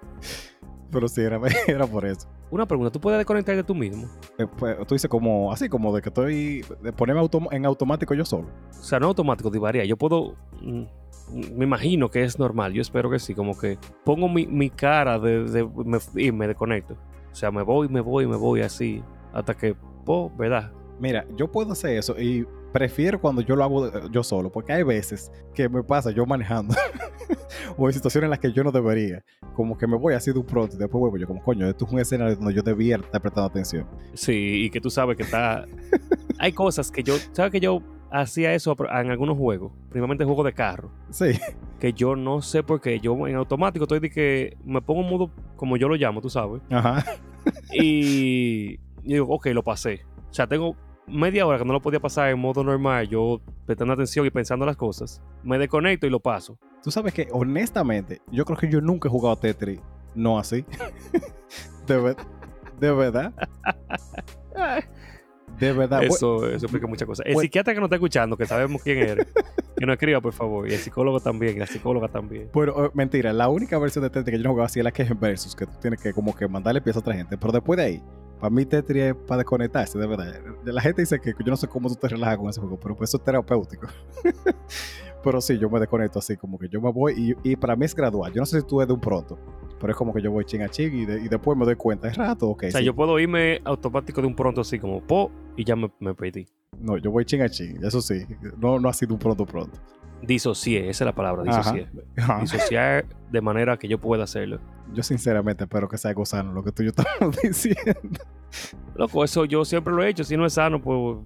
Pero sí, era, era por eso. Una pregunta, ¿tú puedes desconectar de tú mismo? Eh, pues, tú dices como, así como de que estoy, de ponerme autom- en automático yo solo. O sea, no automático, divaría. Yo puedo. mm, Me imagino que es normal. Yo espero que sí. Como que pongo mi, mi cara de, de- me- y me desconecto. O sea, me voy, me voy, me voy así. Hasta que, po, ¿verdad? Mira, yo puedo hacer eso y prefiero cuando yo lo hago eh, yo solo, porque hay veces que me pasa yo manejando o en situaciones en las que yo no debería, como que me voy así de un pronto y después vuelvo yo como, coño, esto es un escenario donde yo debía estar prestando atención. Sí, y que tú sabes que está. Hay cosas que yo. ¿Sabes que yo hacía eso en algunos juegos? Primeramente juegos de carro. Sí, Que yo no sé por qué. Yo en automático estoy de que me pongo en modo como yo lo llamo, tú sabes. ajá, Y, y digo, ok, lo pasé. O sea, tengo media hora que no lo podía pasar en modo normal, yo prestando atención y pensando las cosas. Me desconecto y lo paso. Tú sabes que honestamente, yo creo que yo nunca he jugado Tetris no así. de, ver- de verdad, de verdad. Eso, eso explica muchas cosas. El bueno. psiquiatra que nos está escuchando, que sabemos quién eres, que nos escriba, por favor. Y el psicólogo también, y la psicóloga también. Bueno, eh, mentira, la única versión de Tetris que yo no jugaba así es la que es en Versus, que tú tienes que como que mandarle piezas a otra gente. Pero después de ahí, para mí Tetris es para desconectarse, de verdad. La gente dice que yo no sé cómo tú te relajas con ese juego, pero pues eso es terapéutico. pero sí, yo me desconecto así, como que yo me voy y, y para mí es gradual. Yo no sé si tú es de un pronto, pero es como que yo voy ching a ching y, de- y después me doy cuenta. Es rato, ok. O sea, sí. yo puedo irme automático de un pronto así como po y ya me, me perdí. No, yo voy ching a ching, eso sí. No, no ha sido un pronto pronto. Disocié, esa es la palabra, disocié. Ajá. Disociar de manera que yo pueda hacerlo. Yo sinceramente espero que sea sano lo que tú y yo estamos diciendo. Loco, eso yo siempre lo he hecho. Si no es sano, pues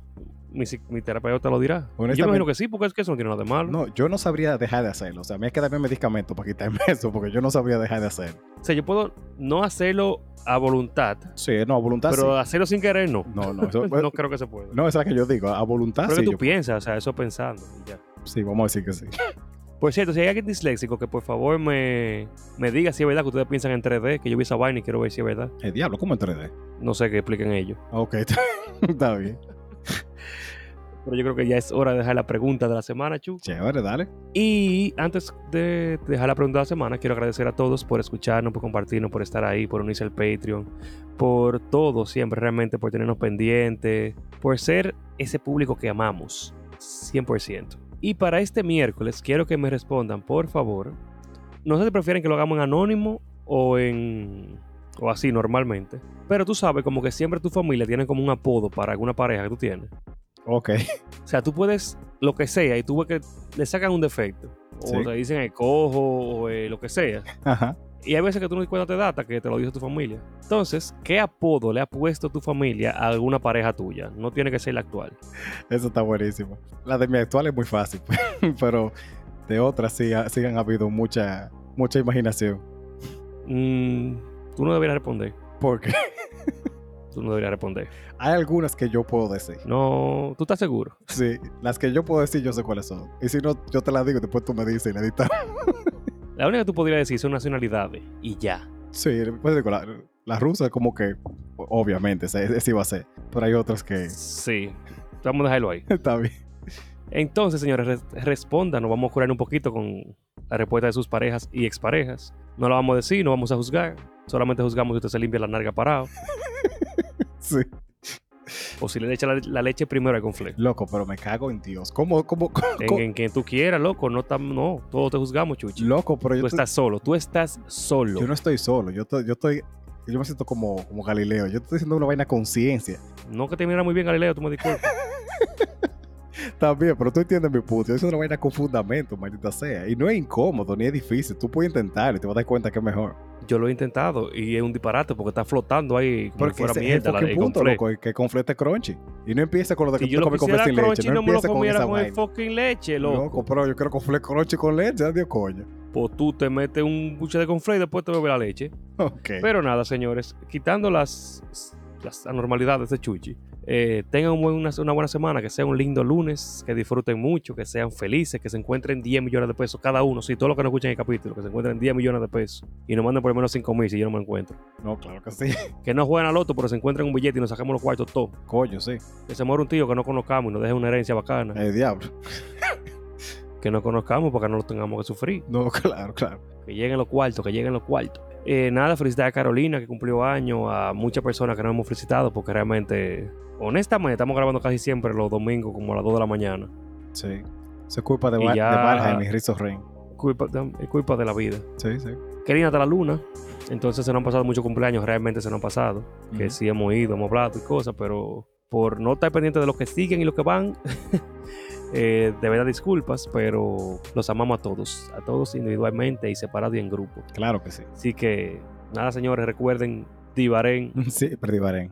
mi, mi terapeuta lo dirá. Yo me imagino que sí, porque es que eso no tiene nada de malo. No, yo no sabría dejar de hacerlo. O sea, a mí hay que darme medicamento para quitarme eso, porque yo no sabría dejar de hacerlo. O sea, yo puedo no hacerlo a voluntad, Sí, no, a voluntad pero sí. hacerlo sin querer, no. No, no, eso- no creo que se pueda. no, esa es la que yo digo, a voluntad pero sí. que tú yo- piensas, o sea, eso pensando. ya. Sí, vamos a decir que sí. Por cierto, si hay alguien disléxico, que por favor me, me diga si es verdad que ustedes piensan en 3D, que yo vi esa vaina y quiero ver si es verdad. El diablo, ¿cómo en 3D? No sé qué expliquen ellos. Ok, está, está bien. Pero yo creo que ya es hora de dejar la pregunta de la semana, Chu. Chévere, dale. Y antes de dejar la pregunta de la semana, quiero agradecer a todos por escucharnos, por compartirnos, por estar ahí, por unirse al Patreon, por todo siempre realmente, por tenernos pendientes, por ser ese público que amamos, 100%. Y para este miércoles quiero que me respondan, por favor, no sé si prefieren que lo hagamos en anónimo o en... o así normalmente, pero tú sabes como que siempre tu familia tiene como un apodo para alguna pareja que tú tienes. Ok. O sea, tú puedes lo que sea y tú ves que le sacan un defecto. O Sí. te dicen el cojo o eh, lo que sea. Ajá. Y hay veces que tú no te cuenta te data que te lo dice tu familia. Entonces, ¿qué apodo le ha puesto tu familia a alguna pareja tuya? No tiene que ser la actual. Eso está buenísimo. La de mi actual es muy fácil, pero de otras sí, ha- sí han habido mucha, mucha imaginación. Mm, tú no deberías responder. Porque Tú no deberías responder. hay algunas que yo puedo decir. No, tú estás seguro. Sí, las que yo puedo decir yo sé cuáles son. Y si no, yo te las digo y después tú me dices y la editas. La única que tú podrías decir son nacionalidades y ya. Sí, pues digo, la, la rusa como que, obviamente, ese, ese iba a ser. Pero hay otras que Sí. Vamos a dejarlo ahí. está bien. Entonces, señores, res- respondan. Nos vamos a curar un poquito con la respuesta de sus parejas y exparejas. No lo vamos a decir, no vamos a juzgar. Solamente juzgamos si usted se limpia la narga parado. Sí. O si le echa la, la leche primero al conflicto. Loco, pero me cago en Dios. ¿Cómo, cómo, cómo- En, en quien tú quieras, loco. No, tam- no, todos te juzgamos, chuchi. Loco, pero Tú yo, estoy- estás solo. Tú estás solo. yo no estoy solo. Yo estoy, yo estoy, yo me siento como, como Galileo. Yo estoy haciendo una vaina conciencia. No que te mira muy bien, Galileo, tú me disculpas. También, pero tú entiendes mi punto. Yo estoy haciendo una vaina con fundamento, maldita sea. Y no es incómodo, ni es difícil. Tú puedes intentarlo y te vas a dar cuenta que es mejor. Yo lo he intentado y es un disparate porque está flotando ahí como Porque fuera ese mierda. punto, conflé. loco, que conflete crunchy. Y no empieza con lo de que Si tú comes conflé quisiera sin leche. crunchy, No no me lo con comiera con el fucking leche, loco. Loco, pero yo quiero conflé crunchy con leche. Adiós, coño. Pues tú te metes un buche de conflé y después te bebes la leche. Ok. Pero nada, señores, quitando las, las anormalidades de Chuchi, eh, tengan un buen- una, una buena semana, que sea un lindo lunes, que disfruten mucho, que sean felices, que se encuentren 10 millones de pesos cada uno. Sí, todos los que no escuchan el capítulo, que se encuentren 10 millones de pesos y nos manden por lo menos 5 mil si yo no me encuentro. No, claro que sí. Que no jueguen al loto, pero se encuentren un billete y nos sacamos los cuartos todos. Coño, sí. Que se muera un tío que no conozcamos y nos deje una herencia bacana. El diablo. Que no conozcamos para que no lo tengamos que sufrir. No, claro, claro. Que lleguen los cuartos, que lleguen los cuartos. Eh, nada, felicidades a Carolina que cumplió años, a muchas personas que no hemos felicitado porque realmente, honestamente, estamos grabando casi siempre los domingos como a las 2 de la mañana. Sí. Eso es culpa de, Y Val- ya- de Valheim y Rizzo Rain. Culpa, de- es culpa de la vida. Sí, sí. Karina está la luna, entonces se nos han pasado muchos cumpleaños, realmente se nos han pasado. Que sí hemos ido, hemos hablado y cosas, pero por no estar pendiente de los que siguen y los que van, eh, de verdad disculpas, pero los amamos a todos, a todos individualmente y separados y en grupo. Claro que sí. Así que, nada, señores, recuerden, Divaren. Sí, Bahrein.